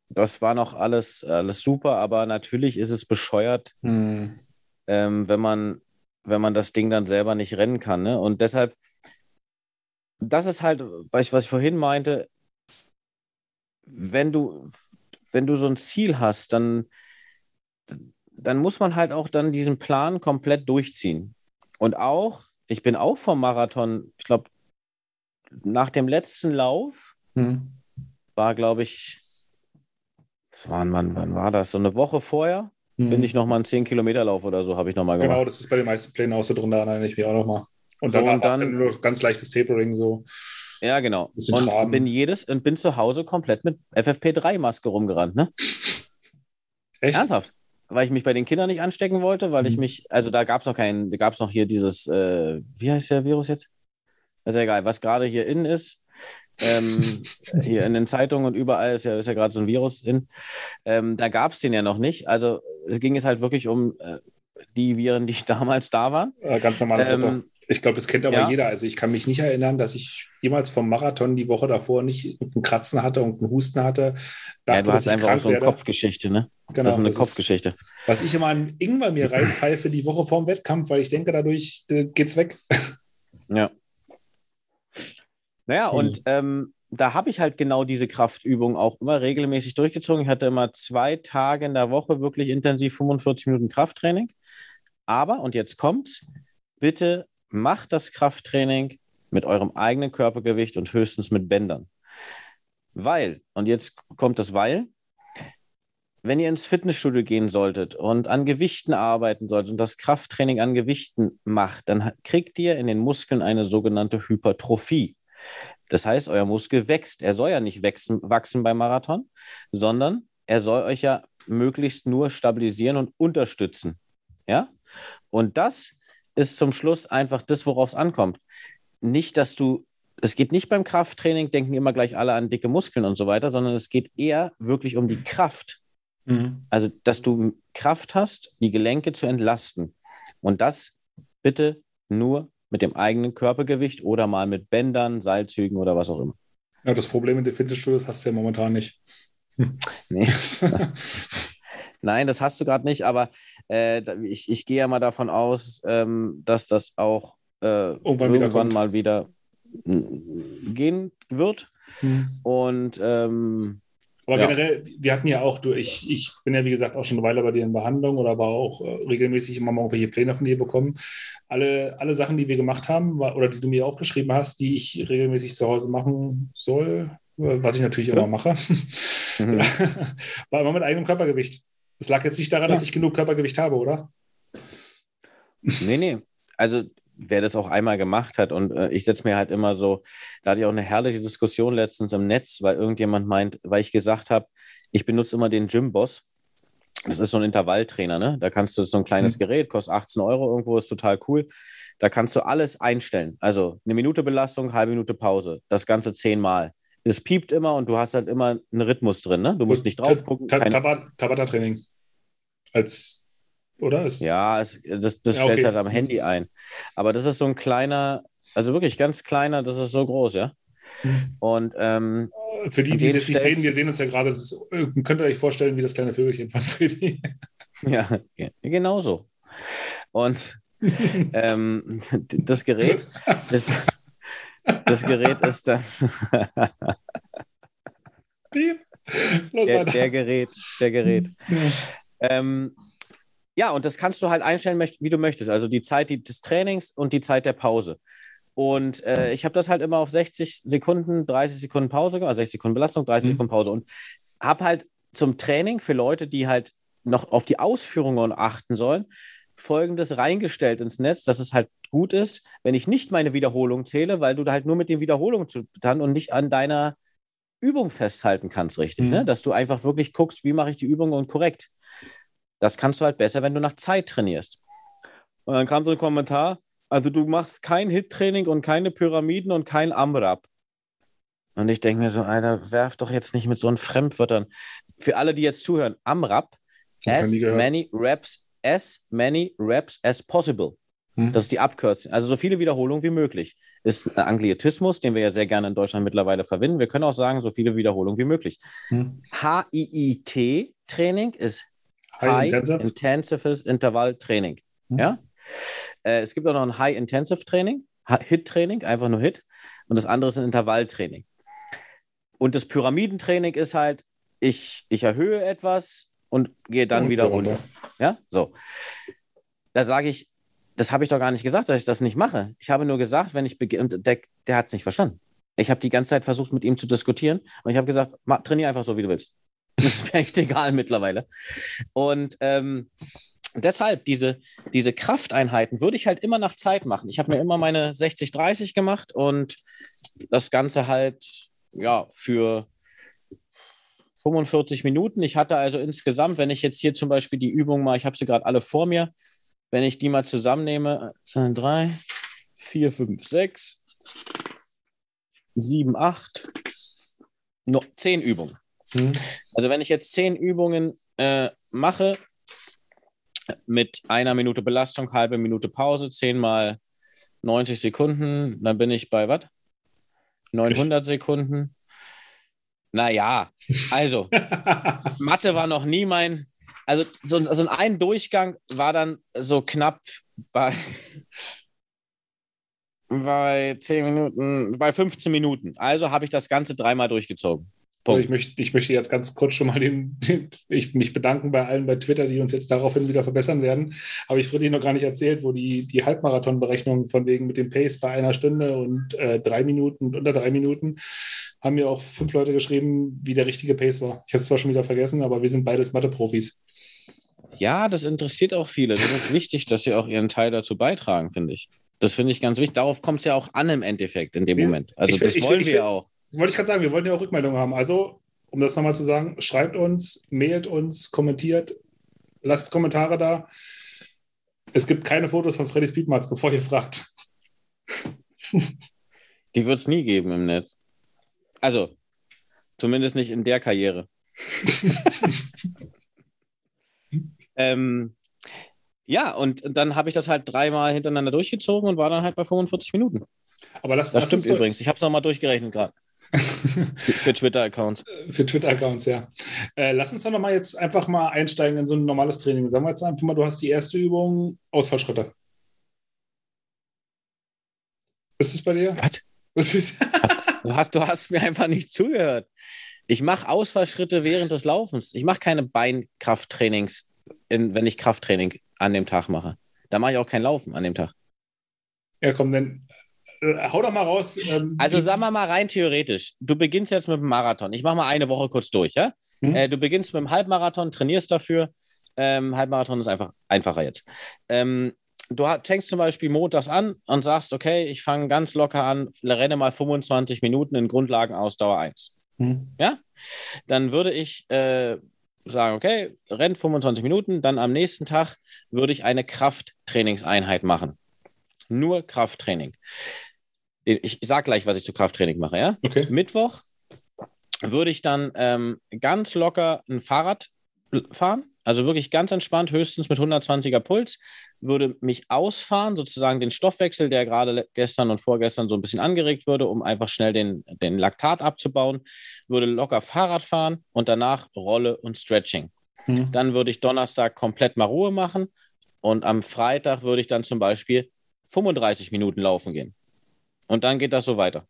das war noch alles, alles super, aber natürlich ist es bescheuert, Hm. ähm, wenn man, wenn man das Ding dann selber nicht rennen kann. Ne? Und deshalb, das ist halt, was ich, was ich vorhin meinte, wenn du, wenn du so ein Ziel hast, dann, dann muss man halt auch dann diesen Plan komplett durchziehen. Und auch, ich bin auch vom Marathon, ich glaube, nach dem letzten Lauf Hm. war, glaube ich, wann, wann, wann war das? So eine Woche vorher Hm. bin ich nochmal einen 10-Kilometer-Lauf oder so, habe ich nochmal gemacht. Genau, das ist bei den meisten Plänen auch so drin, da erinnere ich mich auch nochmal. Und So, dann- dann nur noch ganz leichtes Tapering so. Ja, genau. Und traben. bin jedes und bin zu Hause komplett mit FFP3-Maske rumgerannt, ne? Echt? Ernsthaft. Weil ich mich bei den Kindern nicht anstecken wollte, weil ich Mhm. mich, also da gab es noch keinen, da gab es noch hier dieses, äh, wie heißt der Virus jetzt? Ist ja egal, was gerade hier innen ist. Ähm, <laughs> hier in den Zeitungen und überall ist ja, ist ja gerade so ein Virus in. Ähm, da gab es den ja noch nicht. Also es ging jetzt halt wirklich um äh, die Viren, die <laughs> damals da waren. Äh, ganz normale. Ähm, Ich glaube, das kennt aber ja. jeder. Also ich kann mich nicht erinnern, dass ich jemals vom Marathon die Woche davor nicht einen Kratzen hatte und einen Husten hatte. ja, du hast einfach auch so eine werde. Kopfgeschichte, ne? Genau, das ist eine das Kopfgeschichte. was ich immer an Ingwer mir reinpfeife die Woche vorm Wettkampf, weil ich denke, dadurch äh, geht's weg. Ja. Naja, Hm. und ähm, da habe ich halt genau diese Kraftübung auch immer regelmäßig durchgezogen. Ich hatte immer zwei Tage in der Woche wirklich intensiv 45 Minuten Krafttraining. Aber, und jetzt kommt's, bitte macht das Krafttraining mit eurem eigenen Körpergewicht und höchstens mit Bändern. Weil, und jetzt kommt das Weil, wenn ihr ins Fitnessstudio gehen solltet und an Gewichten arbeiten solltet und das Krafttraining an Gewichten macht, dann kriegt ihr in den Muskeln eine sogenannte Hypertrophie. Das heißt, euer Muskel wächst. Er soll ja nicht wachsen, wachsen beim Marathon, sondern er soll euch ja möglichst nur stabilisieren und unterstützen. Ja? Und das ist zum Schluss einfach das, worauf es ankommt. Nicht, dass du es geht nicht beim Krafttraining, denken immer gleich alle an dicke Muskeln und so weiter, sondern es geht eher wirklich um die Kraft. Mhm. Also, dass du Kraft hast, die Gelenke zu entlasten. Und das bitte nur mit dem eigenen Körpergewicht oder mal mit Bändern, Seilzügen oder was auch immer. Ja, das Problem mit den Fitnessstudios hast du ja momentan nicht. Hm. Nee, <laughs> das, nein, das hast du gerade nicht, aber äh, ich, ich gehe ja mal davon aus, ähm, dass das auch äh, irgendwann, irgendwann mal wieder gehen wird. Hm. Und ähm, aber ja. generell, wir hatten ja auch, du, ich, ich bin ja wie gesagt auch schon eine Weile bei dir in Behandlung oder aber auch äh, regelmäßig immer mal irgendwelche Pläne von dir bekommen. Alle, alle Sachen, die wir gemacht haben oder die du mir aufgeschrieben hast, die ich regelmäßig zu Hause machen soll, äh, was ich natürlich ja. immer mache, mhm. <laughs> war immer mit eigenem Körpergewicht. Es lag jetzt nicht daran, ja. dass ich genug Körpergewicht habe, oder? Nee, nee. Also wer das auch einmal gemacht hat. Und äh, ich setze mir halt immer so, da hatte ich auch eine herrliche Diskussion letztens im Netz, weil irgendjemand meint, weil ich gesagt habe, ich benutze immer den Gym-Boss. Das ist so ein Intervalltrainer, ne? Da kannst du so ein kleines mhm. Gerät, kostet 18 Euro irgendwo, ist total cool. Da kannst du alles einstellen. Also eine Minute Belastung, halbe Minute Pause. Das Ganze zehnmal. Es piept immer und du hast halt immer einen Rhythmus drin, ne? Du musst nicht drauf gucken. Tabata-Training. Als oder? Ist ja, es, das, das ja, okay. stellt halt am Handy ein. Aber das ist so ein kleiner, also wirklich ganz kleiner, das ist so groß, ja. Und ähm, für die, die es nicht sehen, wir sehen uns ja gerade, könnt ihr euch vorstellen, wie das kleine Vögelchen von <laughs> Freddy. ja, genau so. Und <laughs> ähm, das Gerät ist, das Gerät ist das. der, der, Gerät, der Gerät. Ähm, ja, und das kannst du halt einstellen, wie du möchtest. Also die Zeit des Trainings und die Zeit der Pause. Und äh, ich habe das halt immer auf 60 Sekunden, 30 Sekunden Pause, also 60 Sekunden Belastung, 30 mhm. Sekunden Pause. Und habe halt zum Training für Leute, die halt noch auf die Ausführungen achten sollen, folgendes reingestellt ins Netz, dass es halt gut ist, wenn ich nicht meine Wiederholung zähle, weil du da halt nur mit den Wiederholungen zu tun und nicht an deiner Übung festhalten kannst, richtig. Ne? Mhm. Ne? Dass du einfach wirklich guckst, wie mache ich die Übung und korrekt. Das kannst du halt besser, wenn du nach Zeit trainierst. Und dann kam so ein Kommentar, also du machst kein Hit-Training und keine Pyramiden und kein AMRAP. Und ich denke mir so, Alter, werf doch jetzt nicht mit so einen Fremdwörtern. Für alle, die jetzt zuhören, AMRAP, as many reps, as many reps as possible. Hm. Das ist die Abkürzung. Also so viele Wiederholungen wie möglich. Ist ein Anglietismus, den wir ja sehr gerne in Deutschland mittlerweile verwenden. Wir können auch sagen, so viele Wiederholungen wie möglich. Hm. HIIT-Training ist High, Intensive, Intensive Intervall Training. Mhm. Ja? Äh, es gibt auch noch ein High Intensive Training, Hit Training, einfach nur Hit. Und das andere ist ein Intervalltraining. Und das Pyramidentraining ist halt, ich, ich erhöhe etwas und gehe dann und wieder runter. runter. Ja, so. Da sage ich, das habe ich doch gar nicht gesagt, dass ich das nicht mache. Ich habe nur gesagt, wenn ich beginne, der, der hat es nicht verstanden. Ich habe die ganze Zeit versucht, mit ihm zu diskutieren und ich habe gesagt, trainiere einfach so, wie du willst. <laughs> Das ist mir echt egal mittlerweile. Und ähm, deshalb, diese, diese Krafteinheiten würde ich halt immer nach Zeit machen. Ich habe mir immer meine 60-30 gemacht und das Ganze halt, ja, für 45 Minuten. Ich hatte also insgesamt, wenn ich jetzt hier zum Beispiel die Übung mal, ich habe sie gerade alle vor mir, wenn ich die mal zusammennehme, 2, 3, 4, 5, 6, 7, 8, no, 10 Übungen. Mhm. Also wenn ich jetzt zehn Übungen äh, mache mit einer Minute Belastung, halbe Minute Pause, zehn mal 90 Sekunden, dann bin ich bei was? 900 Sekunden. Naja, also Mathe war noch nie mein, also so, so ein Durchgang war dann so knapp bei, bei 10 Minuten, bei 15 Minuten. Also habe ich das Ganze dreimal durchgezogen. So, ich, möchte, ich möchte jetzt ganz kurz schon mal den, den, ich mich bedanken bei allen bei Twitter, die uns jetzt daraufhin wieder verbessern werden. Habe ich Friedrich noch gar nicht erzählt, wo die, die Halbmarathon-Berechnung von wegen mit dem Pace bei einer Stunde und äh, drei Minuten und unter drei Minuten haben mir auch fünf Leute geschrieben, wie der richtige Pace war. Ich habe es zwar schon wieder vergessen, aber wir sind beides Mathe-Profis. Ja, das interessiert auch viele. Das ist wichtig, dass sie auch ihren Teil dazu beitragen, finde ich. Das finde ich ganz wichtig. Darauf kommt es ja auch an im Endeffekt in dem Moment. Also ich, das wollen ich, wir auch wollte ich gerade sagen, wir wollten ja auch Rückmeldungen haben. Also, um das nochmal zu sagen, schreibt uns, mailt uns, kommentiert, lasst Kommentare da. Es gibt keine Fotos von Freddy Speedmarks, bevor ihr fragt. <laughs> Die wird es nie geben im Netz. Also, zumindest nicht in der Karriere. <laughs> ähm, ja, und dann habe ich das halt dreimal hintereinander durchgezogen und war dann halt bei 45 Minuten. Aber das, Das das stimmt übrigens. Ich habe es nochmal durchgerechnet gerade. Für Twitter-Accounts. Für Twitter-Accounts, ja. Äh, lass uns doch noch mal jetzt einfach mal einsteigen in so ein normales Training. Sagen wir jetzt einfach mal, du hast die erste Übung, Ausfallschritte. Ist es bei dir? Was? Du hast, du hast mir einfach nicht zugehört. Ich mache Ausfallschritte während des Laufens. Ich mache keine Beinkrafttrainings, in, wenn ich Krafttraining an dem Tag mache. Da mache ich auch kein Laufen an dem Tag. ja, komm, dann hau doch mal raus. Ähm, Also sagen wir mal rein theoretisch, du beginnst jetzt mit dem Marathon. Ich mache mal eine Woche kurz durch, ja? Mhm. Äh, du beginnst mit dem Halbmarathon, trainierst dafür. Ähm, Halbmarathon ist einfach einfacher jetzt. Ähm, du fängst zum Beispiel montags an und sagst, okay, ich fange ganz locker an, renne mal 25 Minuten in Grundlagenausdauer 1. Hm. Dann würde ich äh, sagen, okay, renn 25 Minuten, dann am nächsten Tag würde ich eine Krafttrainingseinheit machen. Nur Krafttraining. Ich sage gleich, was ich zu Krafttraining mache, ja? Okay. Mittwoch würde ich dann ähm, ganz locker ein Fahrrad fahren, also wirklich ganz entspannt, höchstens mit 120er Puls, würde mich ausfahren, sozusagen den Stoffwechsel, der gerade gestern und vorgestern so ein bisschen angeregt wurde, um einfach schnell den, den Laktat abzubauen, würde locker Fahrrad fahren und danach Rolle und Stretching. Hm. Dann würde ich Donnerstag komplett mal Ruhe machen und am Freitag würde ich dann zum Beispiel 35 Minuten laufen gehen. Und dann geht das so weiter.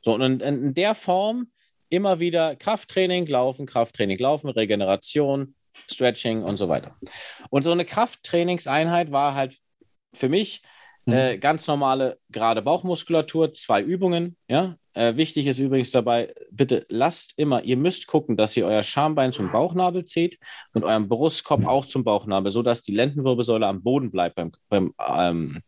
So, und in, in der Form immer wieder Krafttraining, Laufen, Krafttraining, Laufen, Regeneration, Stretching und so weiter. Und so eine Krafttrainingseinheit war halt für mich Mhm. äh, ganz normale gerade Bauchmuskulatur, zwei Übungen. Ja? Äh, wichtig ist übrigens dabei, bitte lasst immer, ihr müsst gucken, dass ihr euer Schambein zum Bauchnabel zieht und euren Brustkorb auch zum Bauchnabel, sodass die Lendenwirbelsäule am Boden bleibt beim, beim ähm,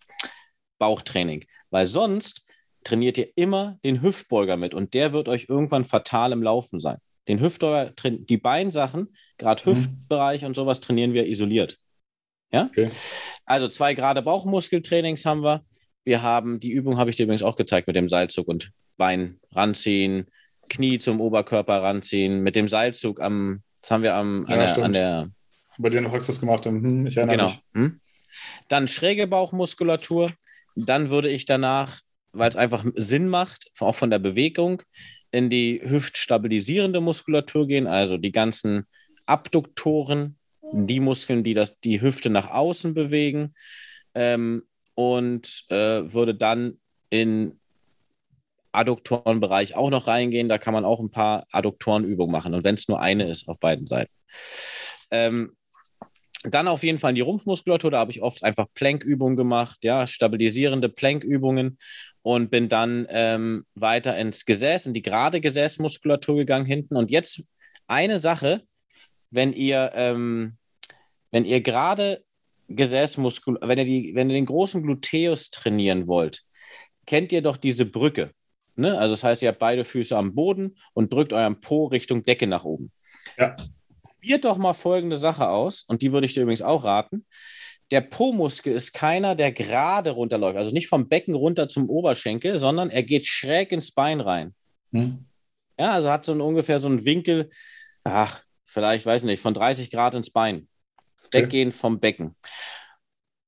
Bauchtraining. Weil sonst trainiert ihr immer den Hüftbeuger mit und der wird euch irgendwann fatal im Laufen sein. Den Hüftbeuger, die Beinsachen, gerade Mhm. Hüftbereich und sowas trainieren wir isoliert. Ja? Okay. Also zwei gerade Bauchmuskeltrainings haben wir. Wir haben, die Übung habe ich dir übrigens auch gezeigt mit dem Seilzug und Bein ranziehen, Knie zum Oberkörper ranziehen, mit dem Seilzug am, das haben wir am, Ja, an, der, an der, Bei dir noch das gemacht. Hm, ich erinnere genau. mich. Hm? Dann schräge Bauchmuskulatur. Dann würde ich danach, weil es einfach Sinn macht, auch von der Bewegung, in die hüftstabilisierende Muskulatur gehen, also die ganzen Abduktoren, die Muskeln, die das, die Hüfte nach außen bewegen. Ähm, und äh, würde dann in Adduktorenbereich auch noch reingehen. Da kann man auch ein paar Adduktorenübungen machen. Und wenn es nur eine ist auf beiden Seiten. Ähm, dann auf jeden Fall in die Rumpfmuskulatur. Da habe ich oft einfach Plankübungen gemacht, ja, stabilisierende Plankübungen und bin dann ähm, weiter ins Gesäß, in die gerade Gesäßmuskulatur gegangen hinten. Und jetzt eine Sache, wenn ihr, ähm, wenn ihr gerade Gesäßmuskulatur, wenn ihr, die, wenn ihr den großen Gluteus trainieren wollt, kennt ihr doch diese Brücke. Ne? Also das heißt, ihr habt beide Füße am Boden und drückt euren Po Richtung Decke nach oben. Ja. Probiert doch mal folgende Sache aus, und die würde ich dir übrigens auch raten. Der Po-Muskel ist keiner, der gerade runterläuft, also nicht vom Becken runter zum Oberschenkel, sondern er geht schräg ins Bein rein. Hm. Ja, also hat so ein, ungefähr so einen Winkel, ach, vielleicht, weiß nicht, von 30 Grad ins Bein. Weggehend vom Becken.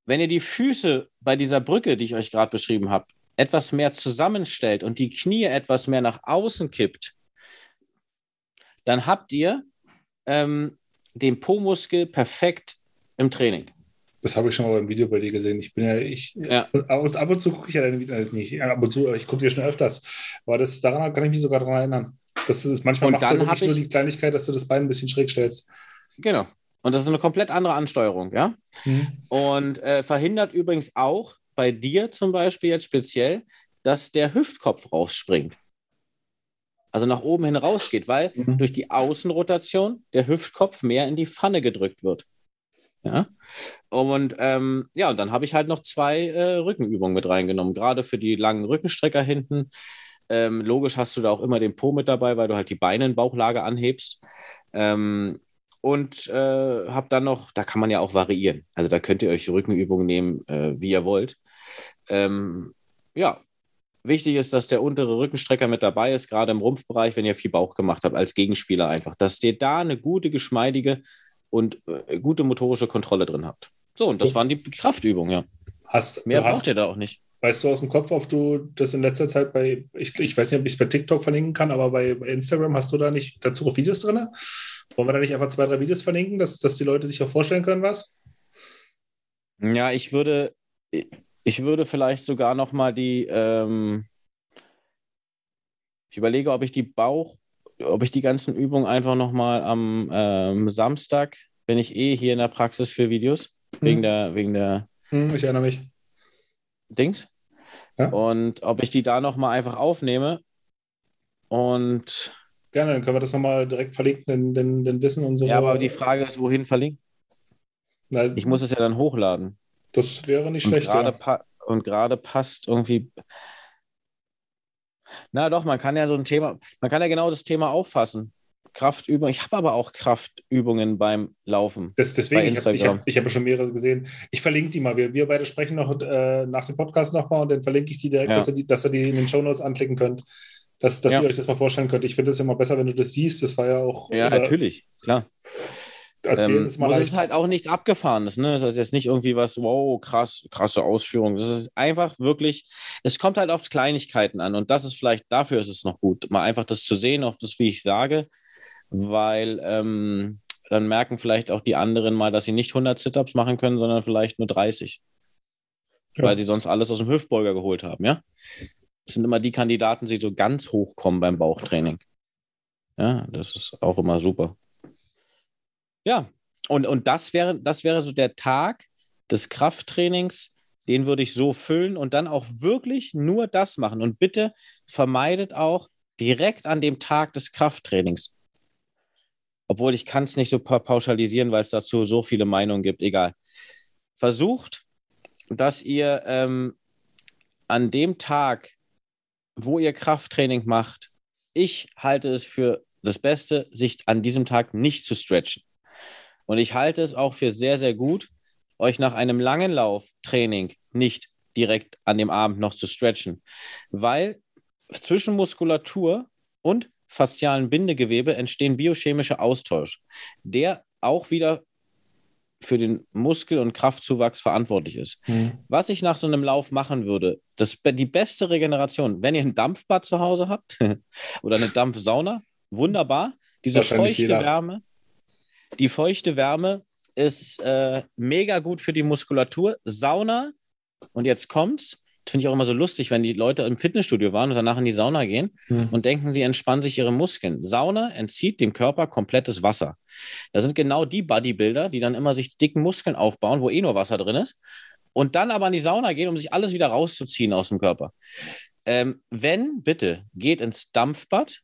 Wenn ihr die Füße bei dieser Brücke, die ich euch gerade beschrieben habe, etwas mehr zusammenstellt und die Knie etwas mehr nach außen kippt, dann habt ihr ähm, den Po-Muskel perfekt im Training. Das habe ich schon mal beim Video bei dir gesehen. Ich bin ja, ich, Ja. Ab, und, ab und zu gucke ich ja deine Videos, nicht ja, ab und zu, ich gucke dir schon öfters. Aber das, daran kann ich mich sogar daran erinnern. Das ist, manchmal macht dann wirklich hab nur ich- die Kleinigkeit, dass du das Bein ein bisschen schräg stellst. Genau. Und das ist eine komplett andere Ansteuerung, ja? Hm. Und äh, verhindert übrigens auch bei dir zum Beispiel jetzt speziell, dass der Hüftkopf rausspringt. Also nach oben hin rausgeht, weil Mhm. durch die Außenrotation der Hüftkopf mehr in die Pfanne gedrückt wird. Ja. Und ähm, ja, und dann habe ich halt noch zwei äh, Rückenübungen mit reingenommen, gerade für die langen Rückenstrecker hinten. Ähm, logisch hast du da auch immer den Po mit dabei, weil du halt die Beine in Bauchlage anhebst. Ähm, und äh, habe dann noch, da kann man ja auch variieren. Also da könnt ihr euch die Rückenübungen nehmen, äh, wie ihr wollt. Ähm, ja, wichtig ist, dass der untere Rückenstrecker mit dabei ist, gerade im Rumpfbereich, wenn ihr viel Bauch gemacht habt, als Gegenspieler einfach, dass ihr da eine gute, geschmeidige und äh, gute motorische Kontrolle drin habt. So, und das waren die Kraftübungen, ja. Hast, Mehr braucht ihr da auch nicht. Weißt du aus dem Kopf, ob du das in letzter Zeit bei, ich, ich weiß nicht, ob ich es bei TikTok verlinken kann, aber bei, bei Instagram hast du da nicht dazu auch Videos drin? Wollen wir da nicht einfach zwei, drei Videos verlinken, dass, dass die Leute sich auch vorstellen können, was? Ja, ich würde, ich würde vielleicht sogar noch mal die, ähm, ich überlege, ob ich die Bauch, ob ich die ganzen Übungen einfach noch mal am ähm, Samstag, bin ich eh hier in der Praxis für Videos, wegen Hm. der, wegen der Hm, ich erinnere mich. Dings. Ja. Und ob ich die da noch mal einfach aufnehme und Gerne, dann können wir das nochmal direkt verlinken, denn, denn, denn wissen unsere. ja, aber die Frage ist, wohin verlinken? Na, Ich muss es ja dann hochladen. Das wäre nicht Und schlecht. Ja. pa und gerade passt irgendwie. Na doch, man kann ja so ein Thema, man kann ja genau das Thema auffassen. Kraftübungen. Ich habe aber auch Kraftübungen beim Laufen. Das, deswegen, Bei ich habe ich hab, ich hab schon mehrere gesehen. Ich verlinke die mal. Wir, wir beide sprechen noch äh, nach dem Podcast nochmal und dann verlinke ich die direkt, Ja. dass, ihr die, dass ihr die in den Shownotes anklicken könnt. Dass, dass Ja. ihr euch das mal vorstellen könnt. Ich finde es immer besser, wenn du das siehst. Das war ja auch. Ja, oder natürlich, klar. Erzählen Ähm, ist mal leicht. es halt auch nichts Abgefahrenes, ne? Das ist jetzt nicht irgendwie was, wow, krass, krasse Ausführung. Das ist einfach wirklich, es kommt halt auf Kleinigkeiten an und das ist vielleicht, dafür ist es noch gut, mal einfach das zu sehen, auch das, wie ich sage, weil ähm, dann merken vielleicht auch die anderen mal, dass sie nicht 100 Sit-Ups machen können, sondern vielleicht nur 30. Ja. Weil sie sonst alles aus dem Hüftbeuger geholt haben, ja? Das sind immer die Kandidaten, die so ganz hoch kommen beim Bauchtraining. Ja, das ist auch immer super. Ja, und, und das wäre, das wäre so der Tag des Krafttrainings, den würde ich so füllen und dann auch wirklich nur das machen. Und bitte vermeidet auch direkt an dem Tag des Krafttrainings. Obwohl ich kann es nicht so pa pauschalisieren, weil es dazu so viele Meinungen gibt. Egal. Versucht, dass ihr ähm, an dem Tag, wo ihr Krafttraining macht, ich halte es für das Beste, sich an diesem Tag nicht zu stretchen. Und ich halte es auch für sehr, sehr gut, euch nach einem langen Lauftraining nicht direkt an dem Abend noch zu stretchen, weil zwischen Muskulatur und faszialen Bindegewebe entstehen biochemische Austausch, der auch wieder für den Muskel- und Kraftzuwachs verantwortlich ist. Hm. Was ich nach so einem Lauf machen würde, das, die beste Regeneration, wenn ihr ein Dampfbad zu Hause habt <laughs> oder eine Dampfsauna, wunderbar. Diese feuchte jeder. Wärme, die feuchte Wärme ist äh, mega gut für die Muskulatur. Sauna, und jetzt kommt's, das finde ich auch immer so lustig, wenn die Leute im Fitnessstudio waren und danach in die Sauna gehen Hm. und denken, sie entspannen sich ihre Muskeln. Sauna entzieht dem Körper komplettes Wasser. Das sind genau die Bodybuilder, die dann immer sich dicken Muskeln aufbauen, wo eh nur Wasser drin ist, und dann aber in die Sauna gehen, um sich alles wieder rauszuziehen aus dem Körper. Ähm, wenn, bitte, geht ins Dampfbad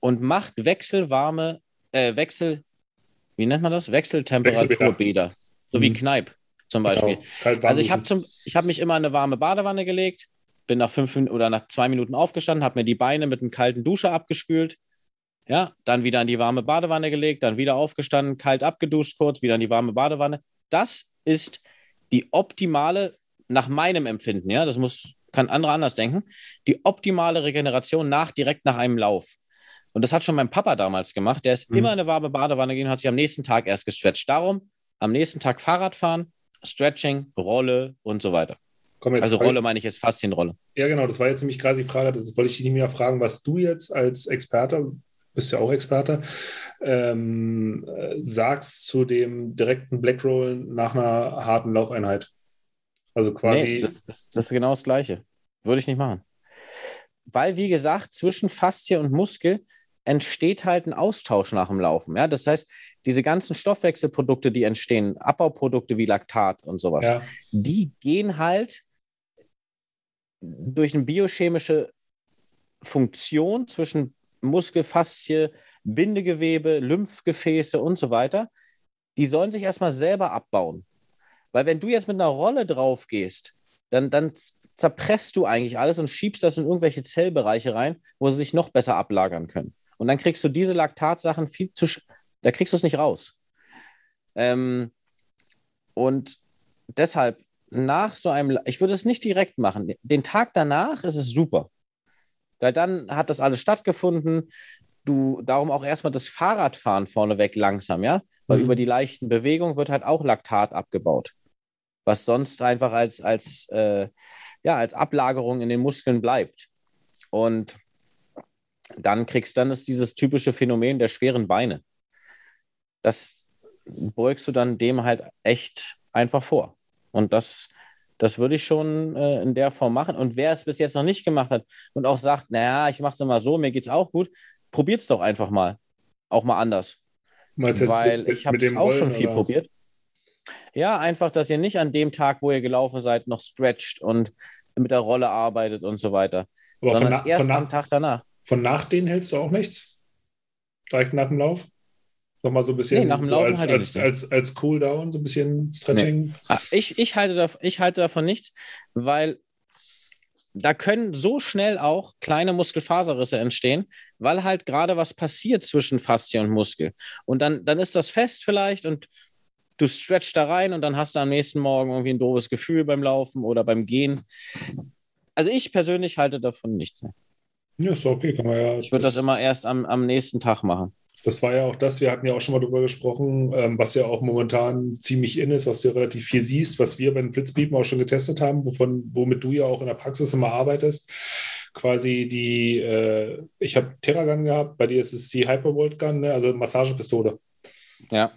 und macht wechselwarme, äh, Wechsel, wie nennt man das? Wechseltemperaturbäder. So wie Mhm. Kneipp zum Beispiel. Genau. Kalt, warm Also ich habe duschen. zum, ich habe mich immer in eine warme Badewanne gelegt, bin nach fünf Minuten oder nach zwei Minuten aufgestanden, habe mir die Beine mit einem kalten Duscher abgespült, ja, dann wieder in die warme Badewanne gelegt, dann wieder aufgestanden, kalt abgeduscht kurz, wieder in die warme Badewanne. Das ist die optimale, nach meinem Empfinden, ja, das muss, kann andere anders denken, die optimale Regeneration nach, direkt nach einem Lauf. Und das hat schon mein Papa damals gemacht. Der ist Mhm. immer in eine warme Badewanne gegangen und hat sich am nächsten Tag erst gestretcht. Darum am nächsten Tag Fahrrad fahren, Stretching, Rolle und so weiter. Komm, Also Rolle meine ich jetzt Faszienrolle. Ja, genau, das war jetzt nämlich gerade die Frage, das wollte ich dich mehr fragen, was du jetzt als Experte, bist ja auch Experte, ähm, äh, sagst zu dem direkten Black Roll nach einer harten Laufeinheit. Also quasi, Nee, das, das, das ist genau das Gleiche. Würde ich nicht machen. Weil, wie gesagt, zwischen Faszie und Muskel entsteht halt ein Austausch nach dem Laufen. Ja? Das heißt, diese ganzen Stoffwechselprodukte, die entstehen, Abbauprodukte wie Laktat und sowas, ja, die gehen halt durch eine biochemische Funktion zwischen Muskelfaszie, Bindegewebe, Lymphgefäße und so weiter. Die sollen sich erstmal selber abbauen. Weil wenn du jetzt mit einer Rolle drauf gehst, dann, dann zerpresst du eigentlich alles und schiebst das in irgendwelche Zellbereiche rein, wo sie sich noch besser ablagern können. Und dann kriegst du diese Laktatsachen viel zu, da kriegst du es nicht raus. Ähm, und deshalb nach so einem, ich würde es nicht direkt machen. Den Tag danach ist es super. Weil dann hat das alles stattgefunden. Du, darum auch erstmal das Fahrradfahren vorneweg langsam, ja? Weil Mhm. über die leichten Bewegungen wird halt auch Laktat abgebaut. Was sonst einfach als, als, äh, ja, als Ablagerung in den Muskeln bleibt. Und dann kriegst dann ist dieses typische Phänomen der schweren Beine. Das beugst du dann dem halt echt einfach vor. Und das, das würde ich schon äh, in der Form machen. Und wer es bis jetzt noch nicht gemacht hat und auch sagt, naja, ich mache es immer so, mir geht es auch gut, probiert es doch einfach mal. Auch mal anders. Jetzt Weil ich habe es auch Rollen, schon viel oder? probiert. Ja, einfach, dass ihr nicht an dem Tag, wo ihr gelaufen seid, noch stretcht und mit der Rolle arbeitet und so weiter, Aber von, sondern na, erst von, am Tag danach. Von nach denen hältst du auch nichts? Direkt nach dem Lauf? Nochmal so ein bisschen Nee, nach dem so Laufen als, halt als, als, als Cooldown, so ein bisschen Stretching. Ah, Ich, ich, halte dav- ich halte davon nichts, weil da können so schnell auch kleine Muskelfaserrisse entstehen, weil halt gerade was passiert zwischen Faszie und Muskel. Und dann, dann ist das fest vielleicht und du stretchst da rein und dann hast du am nächsten Morgen irgendwie ein doofes Gefühl beim Laufen oder beim Gehen. Also ich persönlich halte davon nichts. Ja, ist okay, kann man ja. Ich würde das immer erst am, am nächsten Tag machen. Das war ja auch das, wir hatten ja auch schon mal drüber gesprochen, ähm, was ja auch momentan ziemlich in ist, was du ja relativ viel siehst, was wir bei den Blitzpiepen auch schon getestet haben, wovon, womit du ja auch in der Praxis immer arbeitest. Quasi die, äh, ich habe Terragun gehabt, bei dir ist es die Hypervolt Gun, ne? also Massagepistole. Ja.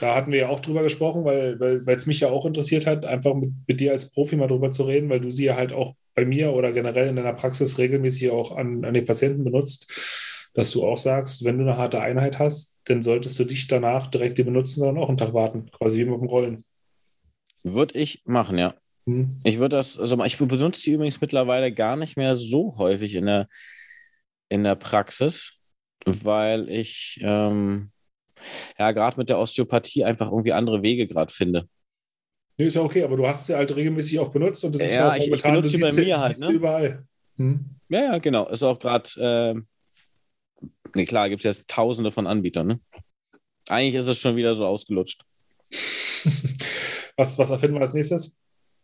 Da hatten wir ja auch drüber gesprochen, weil weil weil, es mich ja auch interessiert hat, einfach mit, mit dir als Profi mal drüber zu reden, weil du sie ja halt auch bei mir oder generell in deiner Praxis regelmäßig auch an, an den Patienten benutzt, dass du auch sagst, wenn du eine harte Einheit hast, dann solltest du dich danach direkt die benutzen, sondern auch einen Tag warten, quasi wie mit dem Rollen. Würde ich machen, ja. Hm. Ich würde das, also ich benutze die übrigens mittlerweile gar nicht mehr so häufig in der, in der Praxis, weil ich ähm, ja gerade mit der Osteopathie einfach irgendwie andere Wege gerade finde. Nee, ist ja okay, aber du hast sie halt regelmäßig auch benutzt und das ist Ja, auch ich- ich momentan, benutze du sie bei mir halt, ne? überall. Hm. Ja, ja, genau. Ist auch gerade, ähm, nee, klar, gibt es jetzt tausende von Anbietern, ne? Eigentlich ist es schon wieder so ausgelutscht. <laughs> Was, was erfinden wir als nächstes?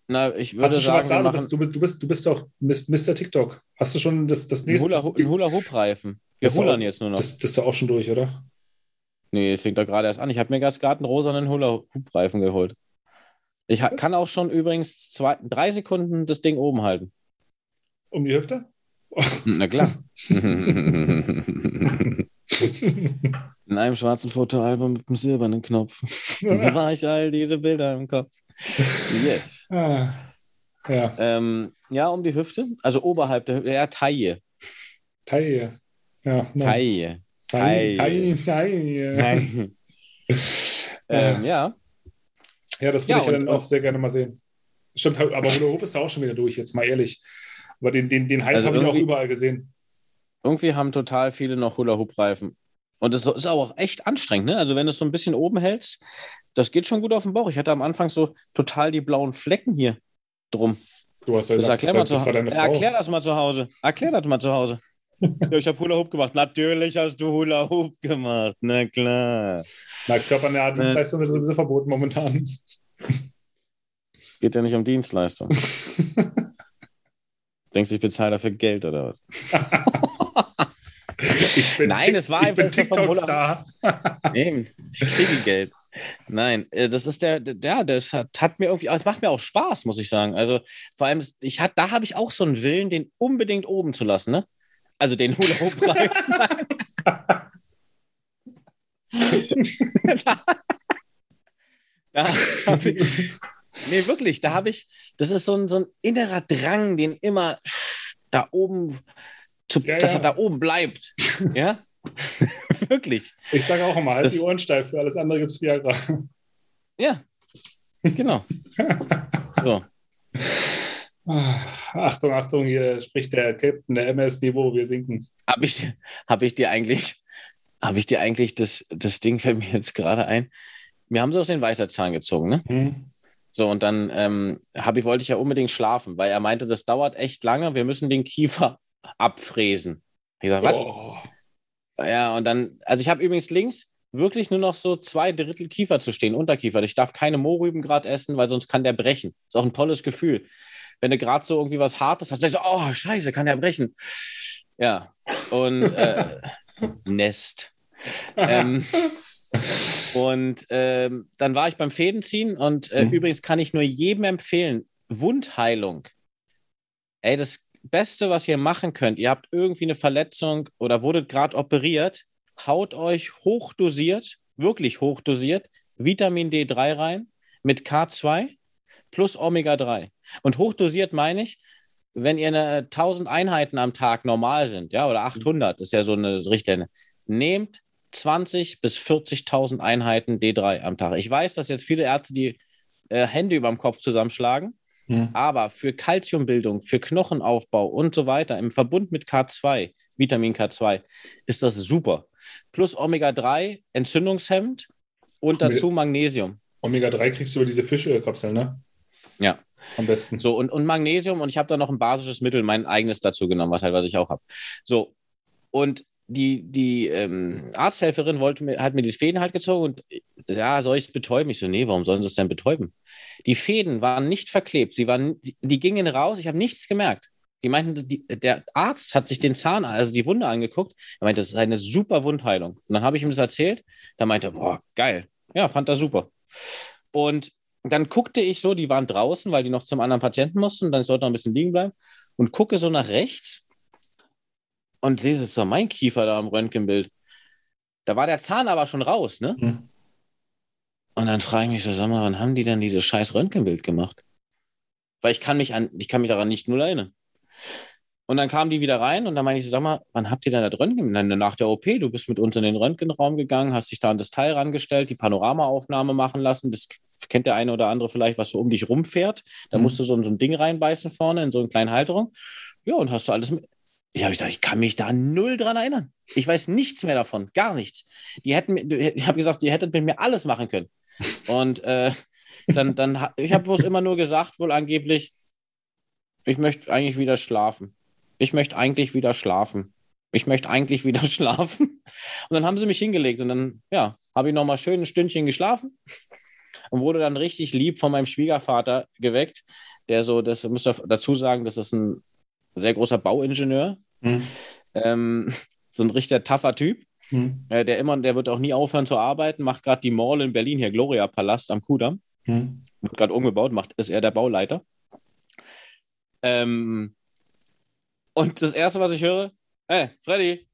Na, ich würde Hast du schon was sagen, wir Du machen bist, du, bist, du, bist, du bist doch Mr. TikTok. Hast du schon das, das nächste? Hula- einen Hula-Hoop-Reifen. Wir Das ist hulern auch- jetzt nur noch. Das, das ist doch auch schon durch, oder? Nee, fängt doch gerade erst an. Ich habe mir ganz gerade einen rosanen Hula-Hoop-Reifen geholt. Ich kann auch schon übrigens zwei, drei Sekunden das Ding oben halten. Um die Hüfte? Na klar. <laughs> In einem schwarzen Fotoalbum mit einem silbernen Knopf. <laughs> Bewahre ich all diese Bilder im Kopf. Yes. ah, ja, Ähm, ja, um die Hüfte. Also oberhalb der Hüfte. Ja, Taille. Taille. Ja, nein. Taille. Taille. Taille. Taille. Taille. <laughs> ähm, ja. Ja, das würde Ja, ich ja und- dann auch sehr gerne mal sehen. Stimmt, aber Hula Hoop ist ja auch schon wieder durch, jetzt mal ehrlich. Aber den, den, den Hype Also habe ich auch überall gesehen. Irgendwie haben total viele noch Hula-Hoop-Reifen. Und es ist auch echt anstrengend, ne? Also wenn du es so ein bisschen oben hältst, das geht schon gut auf den Bauch. Ich hatte am Anfang so total die blauen Flecken hier drum. Du hast ja Das gesagt, erklär mal das zu war deine Frau. Erklär das mal zu Hause. Erklär das mal zu Hause. <laughs> ja, ich habe Hula Hoop gemacht. Natürlich hast du Hula Hoop gemacht. Na klar. Na, körpernähe Dienstleistungen sind sowieso verboten momentan. Geht ja nicht um Dienstleistung. <laughs> Denkst du, ich bezahle dafür Geld oder was? <laughs> Ich bin Nein, es war ich einfach bin vom Hula- TikTok-Star. Eben, ich kriege Geld. Nein, äh, das ist der, der, der das hat, hat mir irgendwie, es macht mir auch Spaß, muss ich sagen. Also vor allem, ich hat, da habe ich auch so einen Willen, den unbedingt oben zu lassen, ne? Also den Hula <laughs> <laughs> Da habe ich, nee, wirklich, da habe ich, das ist so ein, so ein innerer Drang, den immer da oben, zu, Ja, dass ja. er da oben bleibt. <laughs> Ja? <laughs> wirklich. Ich sage auch immer, halt Das- die Ohren steif, für alles andere gibt es Viagra. Ja, genau. So. Ah, Achtung, Achtung, hier spricht der Captain der MS-Niveau, wir sinken. Habe ich, hab ich dir eigentlich, habe ich dir eigentlich das, das Ding <laughs> fällt mir jetzt gerade ein. Wir haben so aus den Weisheitszahn gezogen, ne? Hm. So, und dann ähm, ich, wollte ich ja unbedingt schlafen, weil er meinte, das dauert echt lange, wir müssen den Kiefer <laughs> abfräsen. Ich sag, was? Oh. Ja, und dann, also ich habe übrigens links wirklich nur noch so zwei Drittel Kiefer zu stehen, Unterkiefer. Ich darf keine Mohrrüben gerade essen, weil sonst kann der brechen. Ist auch ein tolles Gefühl. Wenn du gerade so irgendwie was Hartes hast, dann so, oh, scheiße, kann der brechen. Ja, und äh, <laughs> Nest. <laughs> ähm, und ähm, dann war ich beim Fädenziehen und äh, mhm. übrigens kann ich nur jedem empfehlen, Wundheilung. Ey, das Beste, was ihr machen könnt, ihr habt irgendwie eine Verletzung oder wurdet gerade operiert, haut euch hochdosiert, wirklich hochdosiert, Vitamin D3 rein mit K2 plus Omega-3. Und hochdosiert meine ich, wenn ihr eine 1000 Einheiten am Tag normal sind, ja, oder 800, ist ja so eine Richtlinie, nehmt 20 bis 40.000 Einheiten D3 am Tag. Ich weiß, dass jetzt viele Ärzte die äh, Hände über dem Kopf zusammenschlagen, mhm. aber für Kalziumbildung, für Knochenaufbau und so weiter im Verbund mit K2, Vitamin K2, ist das super. Plus Omega-3, Entzündungshemd und dazu Magnesium. Omega-3 kriegst du über diese Fischölkapseln, ne? Ja. Am besten. So, und, und Magnesium und ich habe da noch ein basisches Mittel, mein eigenes dazu genommen, was halt, was ich auch habe. So, und die, die ähm, Arzthelferin wollte mir, hat mir die Fäden halt gezogen und ja, soll ich es betäuben? Ich so, nee, warum sollen sie es denn betäuben? Die Fäden waren nicht verklebt, sie waren, die, die gingen raus, ich habe nichts gemerkt. Die meinten, die, der Arzt hat sich den Zahn, also die Wunde angeguckt. Er meinte, das ist eine super Wundheilung. Und dann habe ich ihm das erzählt. Da meinte er, boah, geil. Ja, fand er super. Und dann guckte ich so, die waren draußen, weil die noch zum anderen Patienten mussten. Dann sollte noch ein bisschen liegen bleiben. Und gucke so nach rechts und sehe, das ist doch mein Kiefer da am Röntgenbild. Da war der Zahn aber schon raus, ne? Mhm. Und dann frage ich mich so, sag mal, wann haben die denn dieses scheiß Röntgenbild gemacht? Weil ich kann mich an, ich kann mich daran nicht nur erinnern. Und dann kamen die wieder rein und dann meine ich so, sag mal, wann habt ihr denn das Röntgen? Nach der OP, du bist mit uns in den Röntgenraum gegangen, hast dich da an das Teil rangestellt, die Panoramaaufnahme machen lassen. Das kennt der eine oder andere vielleicht, was so um dich rumfährt. Da mhm. musst du so, so ein Ding reinbeißen vorne in so eine kleine Halterung. Ja, und hast du alles mit. Ich habe gedacht, ich kann mich da null dran erinnern. Ich weiß nichts mehr davon, gar nichts. Die hätten, ich habe gesagt, die hättet mit mir alles machen können. Und äh, dann, dann, ich habe bloß immer nur gesagt, wohl angeblich, ich möchte eigentlich wieder schlafen. Ich möchte eigentlich wieder schlafen. Ich möchte eigentlich wieder schlafen. Und dann haben sie mich hingelegt und dann, ja, habe ich nochmal schön ein Stündchen geschlafen und wurde dann richtig lieb von meinem Schwiegervater geweckt, der so, das müsst ihr dazu sagen, das ist ein sehr großer Bauingenieur Mhm. Ähm, <laughs> so ein richtiger taffer Typ. Mhm. Äh, der immer, der wird auch nie aufhören zu arbeiten, macht gerade die Mall in Berlin, hier Gloria Palast am Kudamm. Mhm. Wird gerade umgebaut, macht, ist er der Bauleiter. Ähm, und das Erste, was ich höre, hey, Freddy,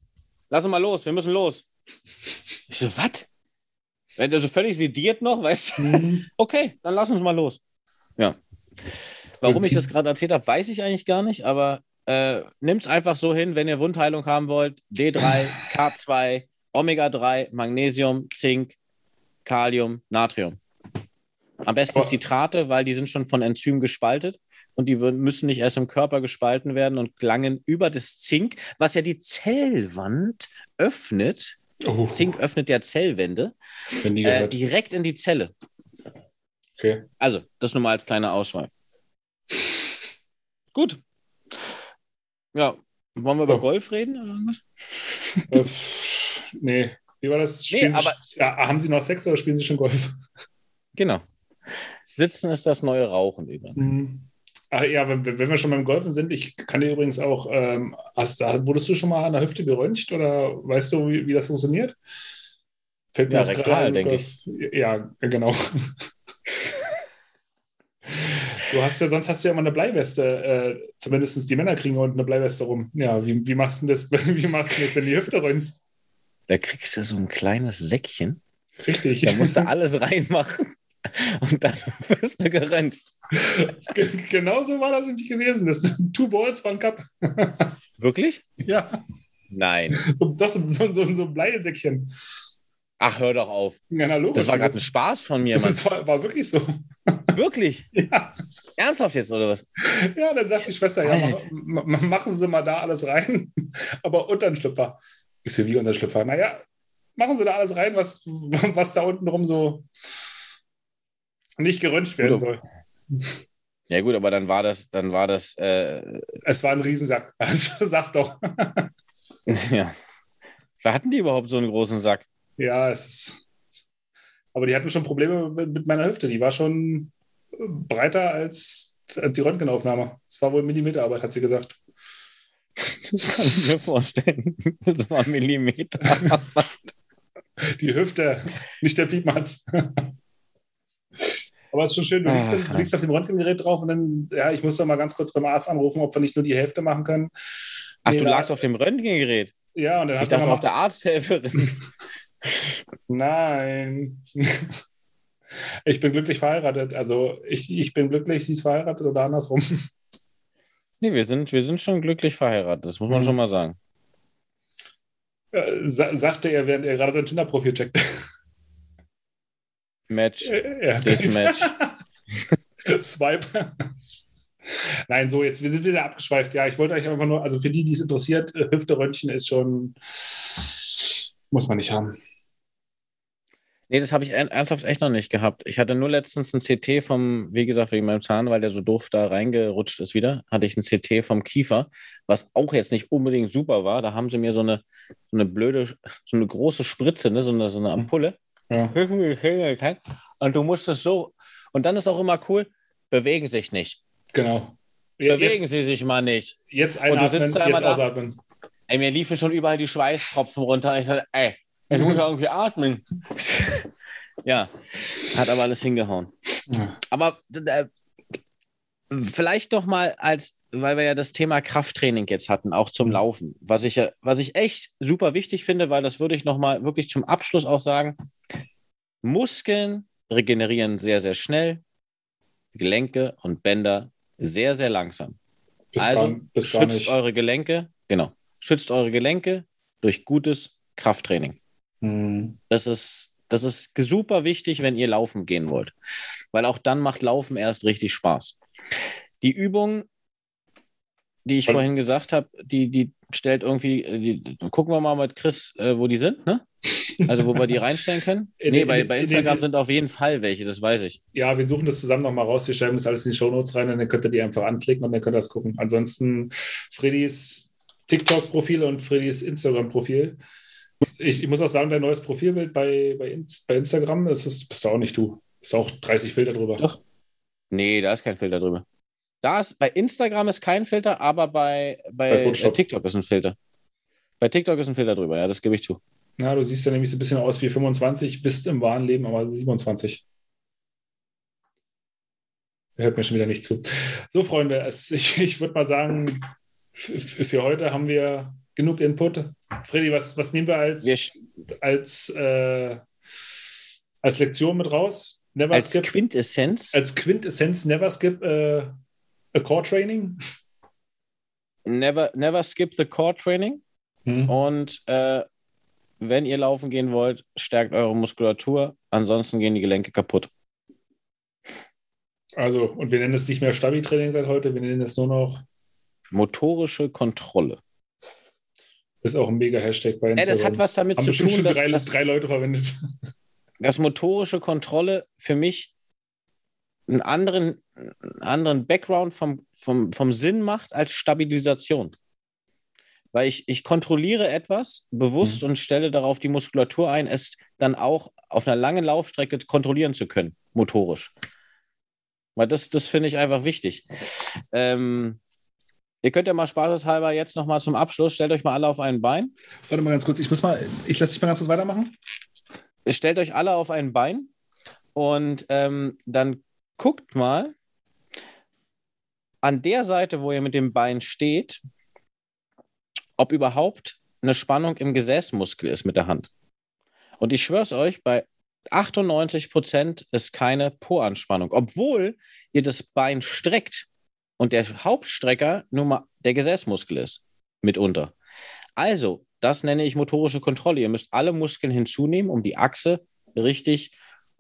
lass uns mal los, wir müssen los. Ich so, was? Wenn der so völlig sediert noch, weißt du? Mhm. <laughs> Okay, dann lass uns mal los. Ja. Warum ich das gerade erzählt habe, weiß ich eigentlich gar nicht, aber äh, Nimmt es einfach so hin, wenn ihr Wundheilung haben wollt. D3, K2, Omega-3, Magnesium, Zink, Kalium, Natrium. Am besten Aber Citrate, weil die sind schon von Enzymen gespaltet und die müssen nicht erst im Körper gespalten werden und gelangen über das Zink, was ja die Zellwand öffnet. Oh. Zink öffnet ja Zellwände äh, direkt in die Zelle. Okay. Also, das nur mal als kleine Auswahl. Gut, ja, wollen wir über oh. Golf reden oder was? Äh, nee, wie war das? Nee, aber, Sie, ja, haben Sie noch Sex oder spielen Sie schon Golf? Genau. Sitzen ist das neue Rauchen übrigens. Mhm. Ach ja, wenn, wenn, wir schon beim Golfen sind, ich kann dir übrigens auch, ähm, hast, wurdest du schon mal an der Hüfte geröntgt oder weißt du, wie, wie das funktioniert? Fällt mir ja, rektal, denke ich. Ja, genau. <laughs> Du hast ja, sonst hast du ja immer eine Bleiweste, äh, zumindest die Männer kriegen unten eine Bleiweste rum. Ja, wie, wie machst du das, <laughs> wie machst du das, wenn die Hüfte räumst? Da kriegst du so ein kleines Säckchen. Richtig. Da musst du alles <laughs> reinmachen <laughs> und dann wirst du gerannt. Genau so war das nämlich gewesen. Das sind Two Balls, One Cup. <laughs> Wirklich? Ja. Nein. So, das, so, so, so ein Bleisäckchen. Ach, hör doch auf. Ja, na, logisch. Das war gerade ein Spaß von mir, Mann. Das war, war wirklich so. <laughs> Wirklich? Ja. Ernsthaft jetzt, oder was? Ja, dann sagt die Schwester, ja, mach, machen Sie mal da alles rein, aber unter den Schlüpfer. Ich so, wie unter den Schlüpfer? Naja, machen Sie da alles rein, was, was da unten rum so nicht geröntgt werden soll. Ja, gut, aber dann war das, dann war das. Äh... Es war ein Riesensack. <laughs> Also, sag's doch. <laughs> ja. Hatten die überhaupt so einen großen Sack? Ja, es ist. Aber die hatten schon Probleme mit meiner Hüfte. Die war schon breiter als die Röntgenaufnahme. Es war wohl Millimeterarbeit, hat sie gesagt. Das kann ich mir vorstellen. Das war Millimeter. Die Hüfte, nicht der Piepmatz. Aber es ist schon schön, du liegst, Ach, du liegst auf dem Röntgengerät drauf und dann, ja, ich muss doch mal ganz kurz beim Arzt anrufen, ob wir nicht nur die Hälfte machen können. Ach, Nee, du lagst auf dem Röntgengerät. Ja, und dann Ich hat dachte auf der Arzthelferin. <laughs> Nein. Ich bin glücklich verheiratet. Also ich, ich bin glücklich, sie ist verheiratet oder andersrum. Nee, wir sind, wir sind schon glücklich verheiratet, das muss man Mhm. schon mal sagen. Äh, sa sagte er, während er gerade sein Tinder-Profil checkte. Match. Ja. Deathmatch. Swipe. <laughs> Nein, so, jetzt, wir sind wieder abgeschweift. Ja, ich wollte euch einfach nur, also für die, die es interessiert, äh, Hüfte-Röntgen ist schon, muss man nicht haben. Nee, das habe ich er- ernsthaft echt noch nicht gehabt. Ich hatte nur letztens ein CT vom, wie gesagt, wegen meinem Zahn, weil der so doof da reingerutscht ist wieder, hatte ich ein CT vom Kiefer, was auch jetzt nicht unbedingt super war. Da haben sie mir so eine, so eine blöde, so eine große Spritze, ne, so eine, so eine Ampulle. Ja. <laughs> Und du musst es so. Und dann ist auch immer cool, bewegen sich nicht. Genau. Ja, Bewegen Jetzt, sie sich mal nicht. jetzt Und du einatmen, sitzt da jetzt da. ausatmen. Ey, mir liefen schon überall die Schweißtropfen runter. Ich dachte, ey, ich muss ja irgendwie atmen. <laughs> ja, hat aber alles hingehauen. Ja. Aber äh, vielleicht doch mal als, weil wir ja das Thema Krafttraining jetzt hatten, auch zum Mhm. Laufen, was ich was ich echt super wichtig finde, weil das würde ich noch mal wirklich zum Abschluss auch sagen. Muskeln regenerieren sehr, sehr schnell, Gelenke und Bänder sehr, sehr langsam. Bis, also gar, bis schützt eure Gelenke, genau, schützt eure Gelenke durch gutes Krafttraining. Hm. Das ist, das ist super wichtig, wenn ihr laufen gehen wollt. Weil auch dann macht Laufen erst richtig Spaß. Die Übung, die ich vorhin gesagt habe, die, die stellt irgendwie, äh, die, gucken wir mal mit Chris, äh, wo die sind, ne? Also wo wir die <laughs> reinstellen können. In nee, bei, in bei Instagram sind auf jeden Fall welche, das weiß ich. Ja, wir suchen das zusammen nochmal raus. Wir schreiben das alles in die Shownotes rein und dann könnt ihr die einfach anklicken und dann könnt ihr das gucken. Ansonsten Freddys TikTok-Profil und Freddys Instagram-Profil. Ich, ich muss auch sagen, dein neues Profilbild bei, bei, bei Instagram, das ist, bist du auch nicht du. Ist auch 30 Filter drüber. Doch. Nee, da ist kein Filter drüber. Da ist, bei Instagram ist kein Filter, aber bei, bei, Bei äh. TikTok ist ein Filter. Bei TikTok ist ein Filter drüber, ja, das gebe ich zu. Ja, du siehst ja nämlich so ein bisschen aus wie 25, bist im wahren Leben aber 27. Er hört mir schon wieder nicht zu. So, Freunde, es, ich, ich würde mal sagen, für heute haben wir genug Input. Freddy, was, was nehmen wir als, Wir als, äh, als Lektion mit raus? Never Als skip, Quintessenz, als Quintessenz, never skip äh, a Core Training. never, never skip the core training. Hm. Und äh, wenn ihr laufen gehen wollt, stärkt eure Muskulatur. Ansonsten gehen die Gelenke kaputt. Also, und wir nennen es nicht mehr Stabi-Training seit heute, wir nennen es nur noch, Motorische Kontrolle. ist auch ein mega Hashtag bei Ja, Instagram. das hat was damit Haben zu tun, schon dass, drei, dass, drei Leute verwendet. dass motorische Kontrolle für mich einen anderen, einen anderen Background vom, vom, vom Sinn macht als Stabilisation. Weil ich, ich kontrolliere etwas bewusst und stelle darauf die Muskulatur ein, es dann auch auf einer langen Laufstrecke kontrollieren zu können, motorisch. Weil das, das finde ich einfach wichtig. Ähm, ihr könnt ja mal spaßeshalber jetzt nochmal zum Abschluss, stellt euch mal alle auf ein Bein. Warte mal ganz kurz, ich muss mal, ich lasse dich mal ganz kurz weitermachen. stellt euch alle auf ein Bein und ähm, dann guckt mal an der Seite, wo ihr mit dem Bein steht, ob überhaupt eine Spannung im Gesäßmuskel ist mit der Hand. Und ich schwöre es euch, bei 98 Prozent ist keine Po-Anspannung, obwohl ihr das Bein streckt und der Hauptstrecker nur mal der Gesäßmuskel ist, mitunter. Also, das nenne ich motorische Kontrolle. Ihr müsst alle Muskeln hinzunehmen, um die Achse richtig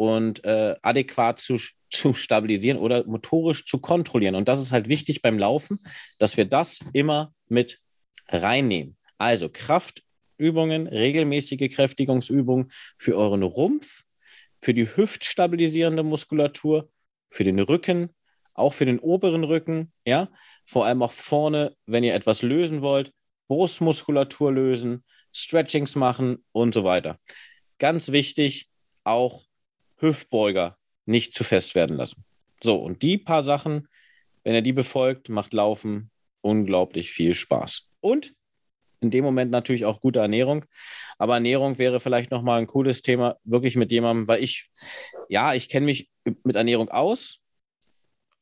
und äh, adäquat zu, zu stabilisieren oder motorisch zu kontrollieren. Und das ist halt wichtig beim Laufen, dass wir das immer mit reinnehmen. Also Kraftübungen, regelmäßige Kräftigungsübungen für euren Rumpf, für die hüftstabilisierende Muskulatur, für den Rücken, auch für den oberen Rücken, ja, vor allem auch vorne, wenn ihr etwas lösen wollt, Brustmuskulatur lösen, Stretchings machen und so weiter. ganz wichtig, auch Hüftbeuger nicht zu fest werden lassen. So, und die paar Sachen, wenn er die befolgt, macht Laufen unglaublich viel Spaß. Und in dem Moment natürlich auch gute Ernährung. Aber Ernährung wäre vielleicht nochmal ein cooles Thema, wirklich mit jemandem, weil ich, ja, ich kenne mich mit Ernährung aus,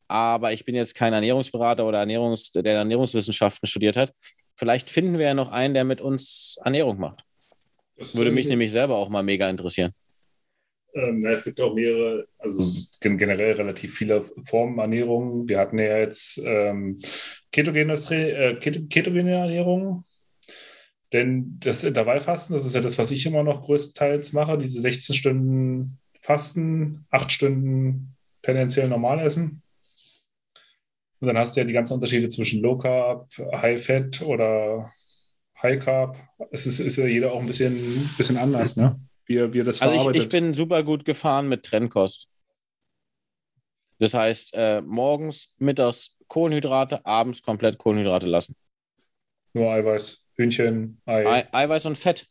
aber ich bin jetzt kein Ernährungsberater oder Ernährungs-, der Ernährungswissenschaften studiert hat. Vielleicht finden wir ja noch einen, der mit uns Ernährung macht. Das Würde mich nämlich selber auch mal mega interessieren. Ähm, es gibt auch mehrere, also generell relativ viele Formen Ernährung. Wir hatten ja jetzt ähm, ketogene, äh, ketogene Ernährung, denn das Intervallfasten, das ist ja das, was ich immer noch größtenteils mache, diese 16 Stunden Fasten, 8 Stunden tendenziell normal essen. Und dann hast du ja die ganzen Unterschiede zwischen Low Carb, High Fat oder High Carb. Es ist, ist ja jeder auch ein bisschen, bisschen anders, ne? Wie, wie das also ich, ich bin super gut gefahren mit Trennkost. Das heißt, äh, morgens, mittags Kohlenhydrate, abends komplett Kohlenhydrate lassen. Nur Eiweiß, Hühnchen, Ei. Ei Eiweiß und Fett.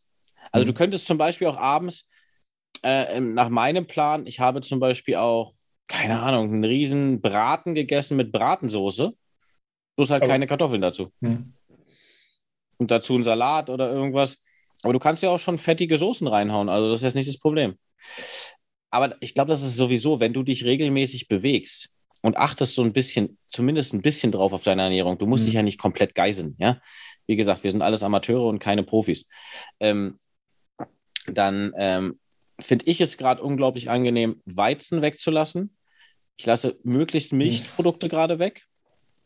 Also mhm. du könntest zum Beispiel auch abends, äh, nach meinem Plan, ich habe zum Beispiel auch keine Ahnung, einen riesen Braten gegessen mit Bratensoße. Bloß halt Aber, keine Kartoffeln dazu. Hm. Und dazu ein Salat oder irgendwas. Aber du kannst ja auch schon fettige Soßen reinhauen. Also das ist jetzt nicht das Problem. Aber ich glaube, das ist sowieso, wenn du dich regelmäßig bewegst und achtest so ein bisschen, zumindest ein bisschen drauf auf deine Ernährung. Du musst hm. dich ja nicht komplett geiseln, ja. Wie gesagt, wir sind alles Amateure und keine Profis. Ähm, dann ähm, finde ich es gerade unglaublich angenehm, Weizen wegzulassen ich lasse möglichst Milchprodukte mhm. gerade weg.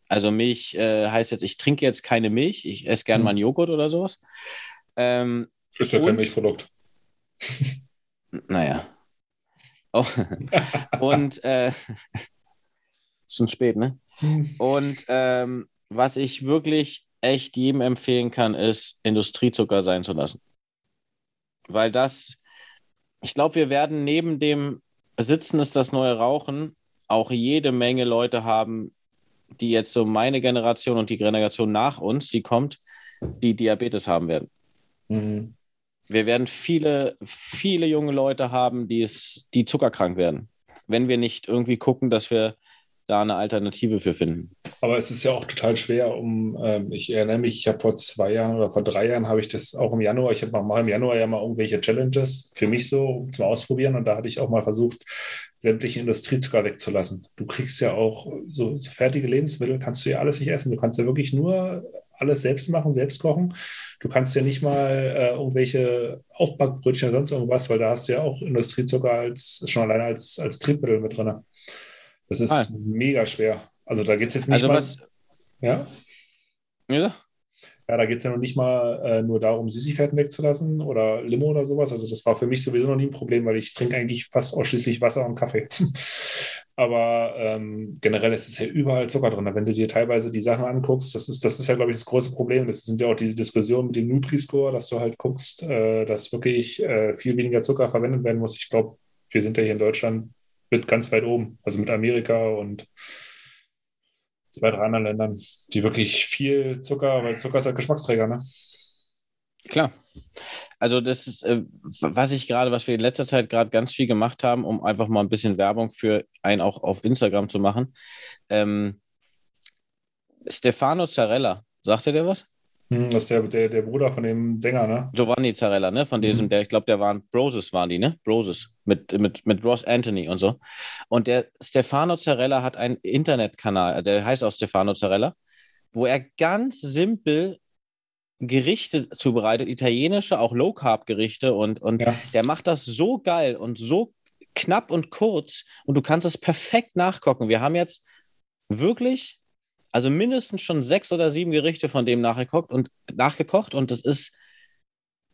Also Milch äh, heißt jetzt, ich trinke jetzt keine Milch, ich esse gerne mhm. mal einen Joghurt oder sowas. Ähm, ist ja kein Milchprodukt. Naja. Oh. <laughs> und äh, ist schon spät, ne? Und ähm, was ich wirklich echt jedem empfehlen kann, ist, Industriezucker sein zu lassen. Weil das, ich glaube, wir werden neben dem Sitzen ist das neue Rauchen auch jede Menge Leute haben, die jetzt so meine Generation und die Generation nach uns, die kommt, die Diabetes haben werden. Mhm. Wir werden viele, viele junge Leute haben, die, es, die zuckerkrank werden, wenn wir nicht irgendwie gucken, dass wir da eine Alternative für finden. Aber es ist ja auch total schwer, um, ähm, ich erinnere mich, ich habe vor zwei Jahren oder vor drei Jahren habe ich das auch im Januar, ich habe mal im Januar ja mal irgendwelche Challenges für mich so zum Ausprobieren und da hatte ich auch mal versucht, sämtliche Industriezucker wegzulassen. Du kriegst ja auch so, so fertige Lebensmittel, kannst du ja alles nicht essen. Du kannst ja wirklich nur alles selbst machen, selbst kochen. Du kannst ja nicht mal äh, irgendwelche Aufbackbrötchen oder sonst irgendwas, weil da hast du ja auch Industriezucker als, schon alleine als, als Triebmittel mit drin. Das ist ah. mega schwer. Also da geht es jetzt nicht also mal. Was, ja? Ja. Ja, da geht es ja noch nicht mal äh, nur darum, Süßigkeiten wegzulassen oder Limo oder sowas. Also das war für mich sowieso noch nie ein Problem, weil ich trinke eigentlich fast ausschließlich Wasser und Kaffee. Aber ähm, generell ist es ja überall Zucker drin. Wenn du dir teilweise die Sachen anguckst, das ist, das ist ja, glaube ich, das große Problem. Das sind ja auch diese Diskussionen mit dem Nutri-Score, dass du halt guckst, äh, dass wirklich äh, viel weniger Zucker verwendet werden muss. Ich glaube, wir sind ja hier in Deutschland mit ganz weit oben, also mit Amerika und zwei, drei anderen Ländern, die wirklich viel Zucker, weil Zucker ist halt Geschmacksträger, ne? Klar. Also das ist, äh, was ich gerade, was wir in letzter Zeit gerade ganz viel gemacht haben, um einfach mal ein bisschen Werbung für einen auch auf Instagram zu machen. Ähm, Stefano Zarella, sagt er dir was? Hm, das ist der, der, der Bruder von dem Sänger, ne? Giovanni Zarella, ne? Von diesem, mhm. der, ich glaube, der waren Broses, waren die, ne? Broses. Mit, mit, mit Ross Anthony und so. Und der Stefano Zarella hat einen Internetkanal, der heißt auch Stefano Zarella, wo er ganz simpel Gerichte zubereitet, italienische, auch Low-Carb-Gerichte und, und ja. der macht das so geil und so knapp und kurz und du kannst es perfekt nachgucken. Wir haben jetzt wirklich also mindestens schon sechs oder sieben Gerichte von dem nachgekocht und nachgekocht und das ist,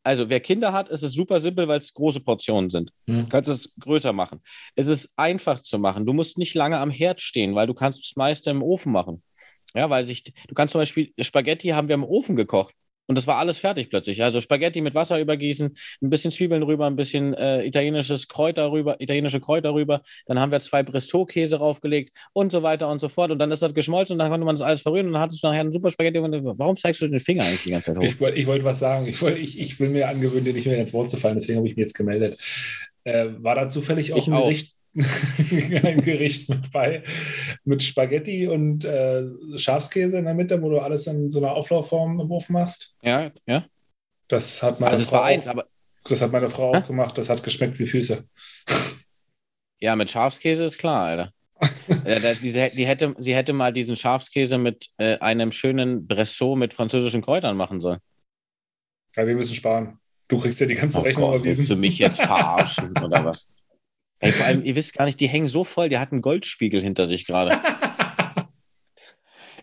also wer Kinder hat, ist es super simpel, weil es große Portionen sind. Mhm. Du kannst es größer machen. Es ist einfach zu machen. Du musst nicht lange am Herd stehen, weil du kannst das meiste im Ofen machen. Ja, weil sich, du kannst zum Beispiel Spaghetti haben wir im Ofen gekocht. Und das war alles fertig plötzlich. Also Spaghetti mit Wasser übergießen, ein bisschen Zwiebeln rüber, ein bisschen äh, italienisches Kräuter rüber, italienische Kräuter rüber. Dann haben wir zwei Bressot-Käse raufgelegt und so weiter und so fort. Und dann ist das geschmolzen und dann konnte man das alles verrühren und dann hattest du nachher ein super Spaghetti. Warum zeigst du den Finger eigentlich die ganze Zeit hoch? Ich wollte wollt was sagen. Ich, wollt, ich, ich will mir angewöhnen, dir nicht mehr ins Wort zu fallen. Deswegen habe ich mich jetzt gemeldet. Äh, war da zufällig auch Ich ein auch. Gericht, <laughs> ein Gericht mit bei mit Spaghetti und äh, Schafskäse in der Mitte, wo du alles in so einer Auflaufform im Ofen machst? Ja, ja. Das hat meine Also Frau, war eins, auch, aber das hat meine Frau Hä? auch gemacht. Das hat geschmeckt wie Füße. <laughs> ja, mit Schafskäse ist klar, Alter. ja, diese, die hätte, sie hätte mal diesen Schafskäse mit äh, einem schönen Bressot mit französischen Kräutern machen sollen. Ja, wir müssen sparen. Du kriegst ja die ganze Oh Rechnung Gott, willst du mich jetzt <laughs> verarschen oder was? Ey, vor allem, ihr wisst gar nicht, die hängen so voll, der hat einen Goldspiegel hinter sich gerade. <laughs>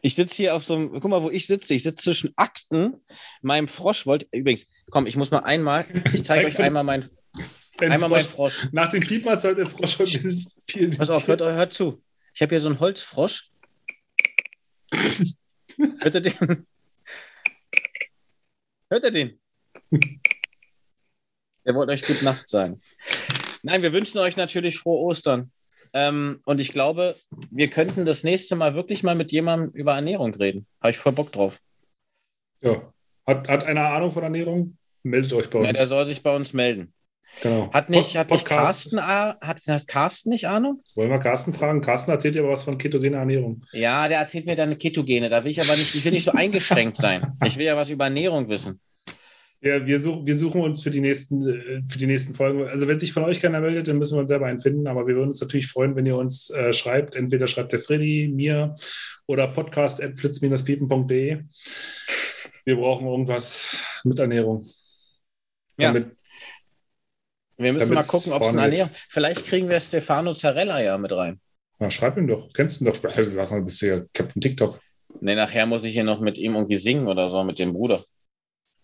Ich sitze hier auf so einem, guck mal, wo ich sitze. Ich sitze zwischen Akten, meinem Frosch wollte, übrigens, komm, ich muss mal einmal, ich zeige Zeig euch einmal mein, Den einmal mein Frosch. Frosch. Nach dem mal soll der Frosch schon dieses Tier. Pass auf, hört, hört zu. Ich habe hier so einen Holzfrosch. hört ihr den? Hört ihr den? Der wollte euch Gute Nacht sagen. Nein, wir wünschen euch natürlich frohe Ostern. Ähm, und ich glaube, wir könnten das nächste Mal wirklich mal mit jemandem über Ernährung reden. Habe ich voll Bock drauf. Ja. Hat, hat einer Ahnung von Ernährung? Meldet euch bei uns. Ja, der soll sich bei uns melden. genau. Hat nicht, Pod- hat nicht. Carsten, A- hat, hat Carsten nicht Ahnung? Wollen wir Carsten fragen? Carsten erzählt dir aber was von ketogener Ernährung. Ja, der erzählt mir deine Ketogene. Da will ich aber nicht, ich will nicht so <laughs> eingeschränkt sein. Ich will ja was über Ernährung wissen. Ja, wir, such, wir suchen uns für die, nächsten, äh, für die nächsten Folgen. Also, wenn sich von euch keiner meldet, dann müssen wir uns selber einen finden. Aber wir würden uns natürlich freuen, wenn ihr uns äh, schreibt. Entweder schreibt der Freddy, mir oder podcast.flitz-piepen.de. Wir brauchen irgendwas mit Ernährung. Ja. Damit, Wir müssen mal gucken, ob es eine. Ernährung. Vielleicht kriegen wir Stefano Zarella ja mit rein. na, schreib ihm doch. Kennst du ihn doch? Also, sag mal, bist du ja Captain TikTok. Ne, nachher muss ich hier noch mit ihm irgendwie singen oder so, mit dem Bruder.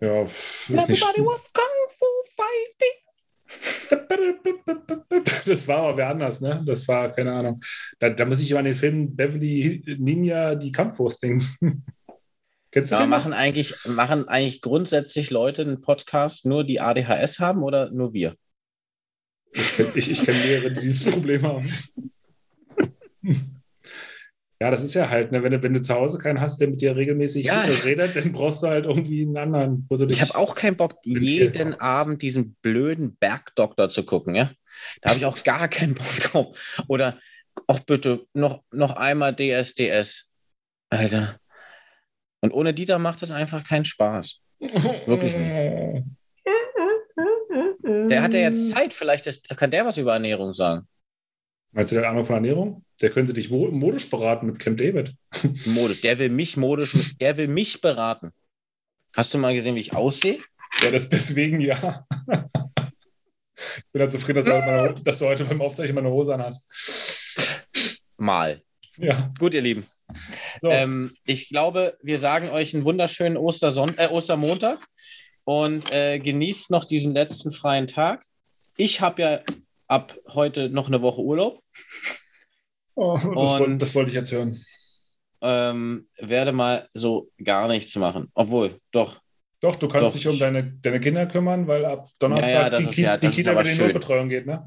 Ja, ist nicht. was Kung Fu fighting. <laughs> Das war aber wer anders, ne? Das war, keine Ahnung. Da, da muss ich immer an den Film Beverly Ninja die Kampfwurst denken. <laughs> Kennst du Ja, machen eigentlich, machen eigentlich grundsätzlich Leute einen Podcast nur die ADHS haben oder nur wir? Ich, kenn- ich, ich kenne mehrere, die dieses Problem haben. <laughs> Ja, das ist ja halt, ne, wenn, du, wenn du zu Hause keinen hast, der mit dir regelmäßig Ja. redet, dann brauchst du halt irgendwie einen anderen. Ich habe auch keinen Bock, jeden Abend diesen blöden Bergdoktor zu gucken, ja. Da habe ich auch gar keinen Bock drauf. Oder auch bitte noch, noch einmal DSDS. Alter. Und ohne Dieter macht es einfach keinen Spaß. Wirklich nicht. <laughs> Der hat ja jetzt Zeit, vielleicht ist, kann der was über Ernährung sagen. Meinst du, der hat Ahnung von Ernährung? Der könnte dich mo- modisch beraten mit Camp David. <laughs> Mode. Der will mich modisch, der will mich beraten. Hast du mal gesehen, wie ich aussehe? Ja, das, deswegen ja. Ich bin halt zufrieden, dass du, heute meine, dass du heute beim Aufzeichnen meine Hose an hast. Mal. Ja, Gut, ihr Lieben. so. Ähm, ich glaube, wir sagen euch einen wunderschönen Osterson äh, Ostermontag und äh, genießt noch diesen letzten freien Tag. Ich habe ja ab heute noch eine Woche Urlaub. <laughs> oh, das, und- wollte, das wollte ich jetzt hören. Ähm, werde mal so gar nichts machen. Obwohl, doch. Doch, du kannst Doch. dich um deine, deine Kinder kümmern, weil ab Donnerstag Ja, ja, das die, ist ja- die Kita wieder in die. Notbetreuung geht, ne?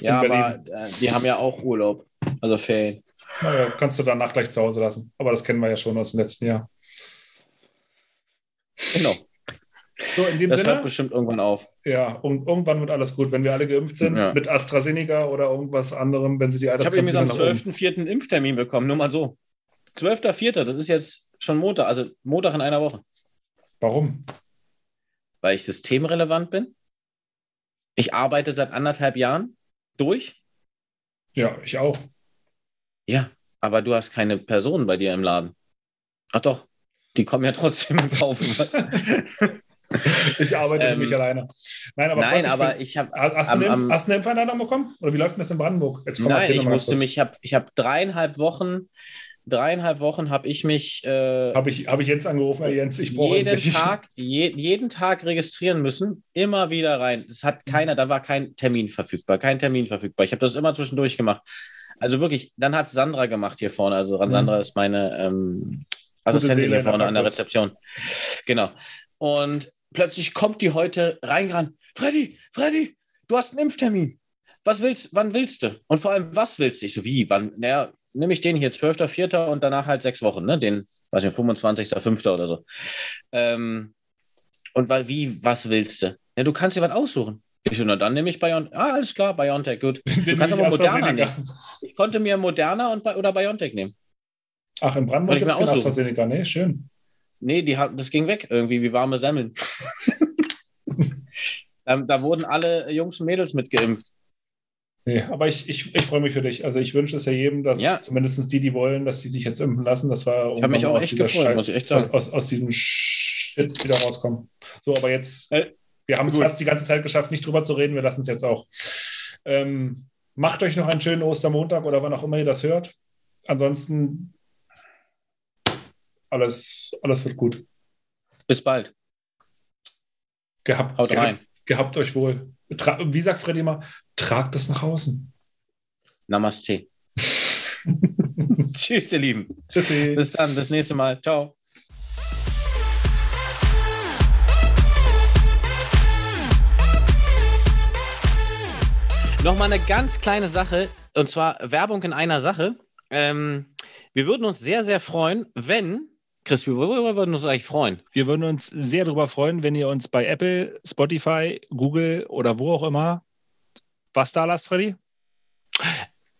Ja, <laughs> aber äh, die haben ja auch Urlaub. Also Ferien. Naja, kannst du danach gleich zu Hause lassen. Aber das kennen wir ja schon aus dem letzten Jahr. Genau. So, in dem Das hört Sinne, bestimmt irgendwann auf. ja, und irgendwann wird alles gut, wenn wir alle geimpft sind, Ja. mit AstraZeneca oder irgendwas anderem, wenn sie die Ich habe Altersgrenze so am wieder nach oben- 12.04. einen Impftermin bekommen. Nur mal so. 12.04. Das ist jetzt schon Montag. Also Montag in einer Woche. Warum? weil ich systemrelevant bin. Ich arbeite seit anderthalb Jahren durch. Ja, ich auch. Ja, aber du hast keine Personen bei dir im Laden. Ach doch, die kommen ja trotzdem <laughs> und kaufen was. <laughs> <laughs> Ich arbeite für Ähm, mich alleine. Nein, aber, Nein, aber find- ich habe Hast, am- du am- hast du eine Impfeinladung bekommen? Oder wie läuft denn das in Brandenburg? Jetzt komm, Nein, ich musste kurz. mich, ich habe ich hab dreieinhalb Wochen, dreieinhalb Wochen habe ich mich äh, Habe ich, hab ich Jens angerufen, Herr Jens, ich brauche jeden endlich- Tag, je, jeden Tag registrieren müssen, immer wieder rein. Es hat keiner, da war kein Termin verfügbar, kein Termin verfügbar. Ich habe das immer zwischendurch gemacht. Also wirklich, dann hat Sandra gemacht hier vorne. Also Mhm. Sandra ist meine ähm, Assistentin hier vorne an der Rezeption. Genau. Und plötzlich kommt die heute reingerannt. Freddy, Freddy, du hast einen Impftermin. Was willst, wann willst du? Und vor allem, was willst du? Ich so, wie, wann? Naja, nehme ich den hier, 12.04. und danach halt sechs Wochen, ne? Den, weiß ich, 25.05. oder so. Ähm, und weil, wie, was willst du? Ja, du kannst dir was aussuchen. Ich so, na dann nehme ich BioNTech. Ah, alles klar, BioNTech, gut. <laughs> Du kannst aber Moderna nehmen. Ich konnte mir Moderna und, oder BioNTech nehmen. Ach, in Brandenburg gibt es AstraZeneca, nee, schön. Nee, die, das ging weg irgendwie wie warme Semmeln. <laughs> da, da, wurden alle Jungs und Mädels mitgeimpft. Nee, aber ich, ich, ich freue mich für dich. Also ich wünsche es ja jedem, dass ja. zumindest die, die wollen, dass die sich jetzt impfen lassen. Das war ich habe mich auch echt gefreut, Scheiß, muss ich echt sagen. Aus, aus diesem Shit wieder rauskommen. So, aber jetzt, äh, wir haben es fast die ganze Zeit geschafft, nicht drüber zu reden. Wir lassen es jetzt auch. Ähm, macht euch noch einen schönen Ostermontag oder wann auch immer ihr das hört. Ansonsten alles, alles wird gut. Bis bald. Gehabt, Haut rein. Gehabt euch wohl. Tra Wie sagt Freddy immer, tragt das nach außen. Namaste. <laughs> Tschüss, ihr Lieben. Tschüssi. Bis dann, bis nächste Mal. Ciao. Nochmal eine ganz kleine Sache, und zwar Werbung in einer Sache. Ähm, wir würden uns sehr, sehr freuen, wenn Chris, worüber würden wir uns eigentlich freuen? Wir würden uns sehr darüber freuen, wenn ihr uns bei Apple, Spotify, Google oder wo auch immer was da lasst, Freddy?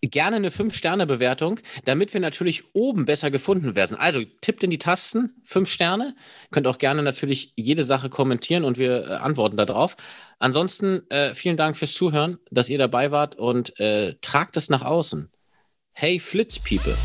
Gerne eine 5-Sterne-Bewertung, damit wir natürlich oben besser gefunden werden. Also tippt in die Tasten, 5 Sterne. Könnt auch gerne natürlich jede Sache kommentieren und wir äh, antworten darauf. Ansonsten äh, vielen Dank fürs Zuhören, dass ihr dabei wart und äh, tragt es nach außen. Hey Flitz People.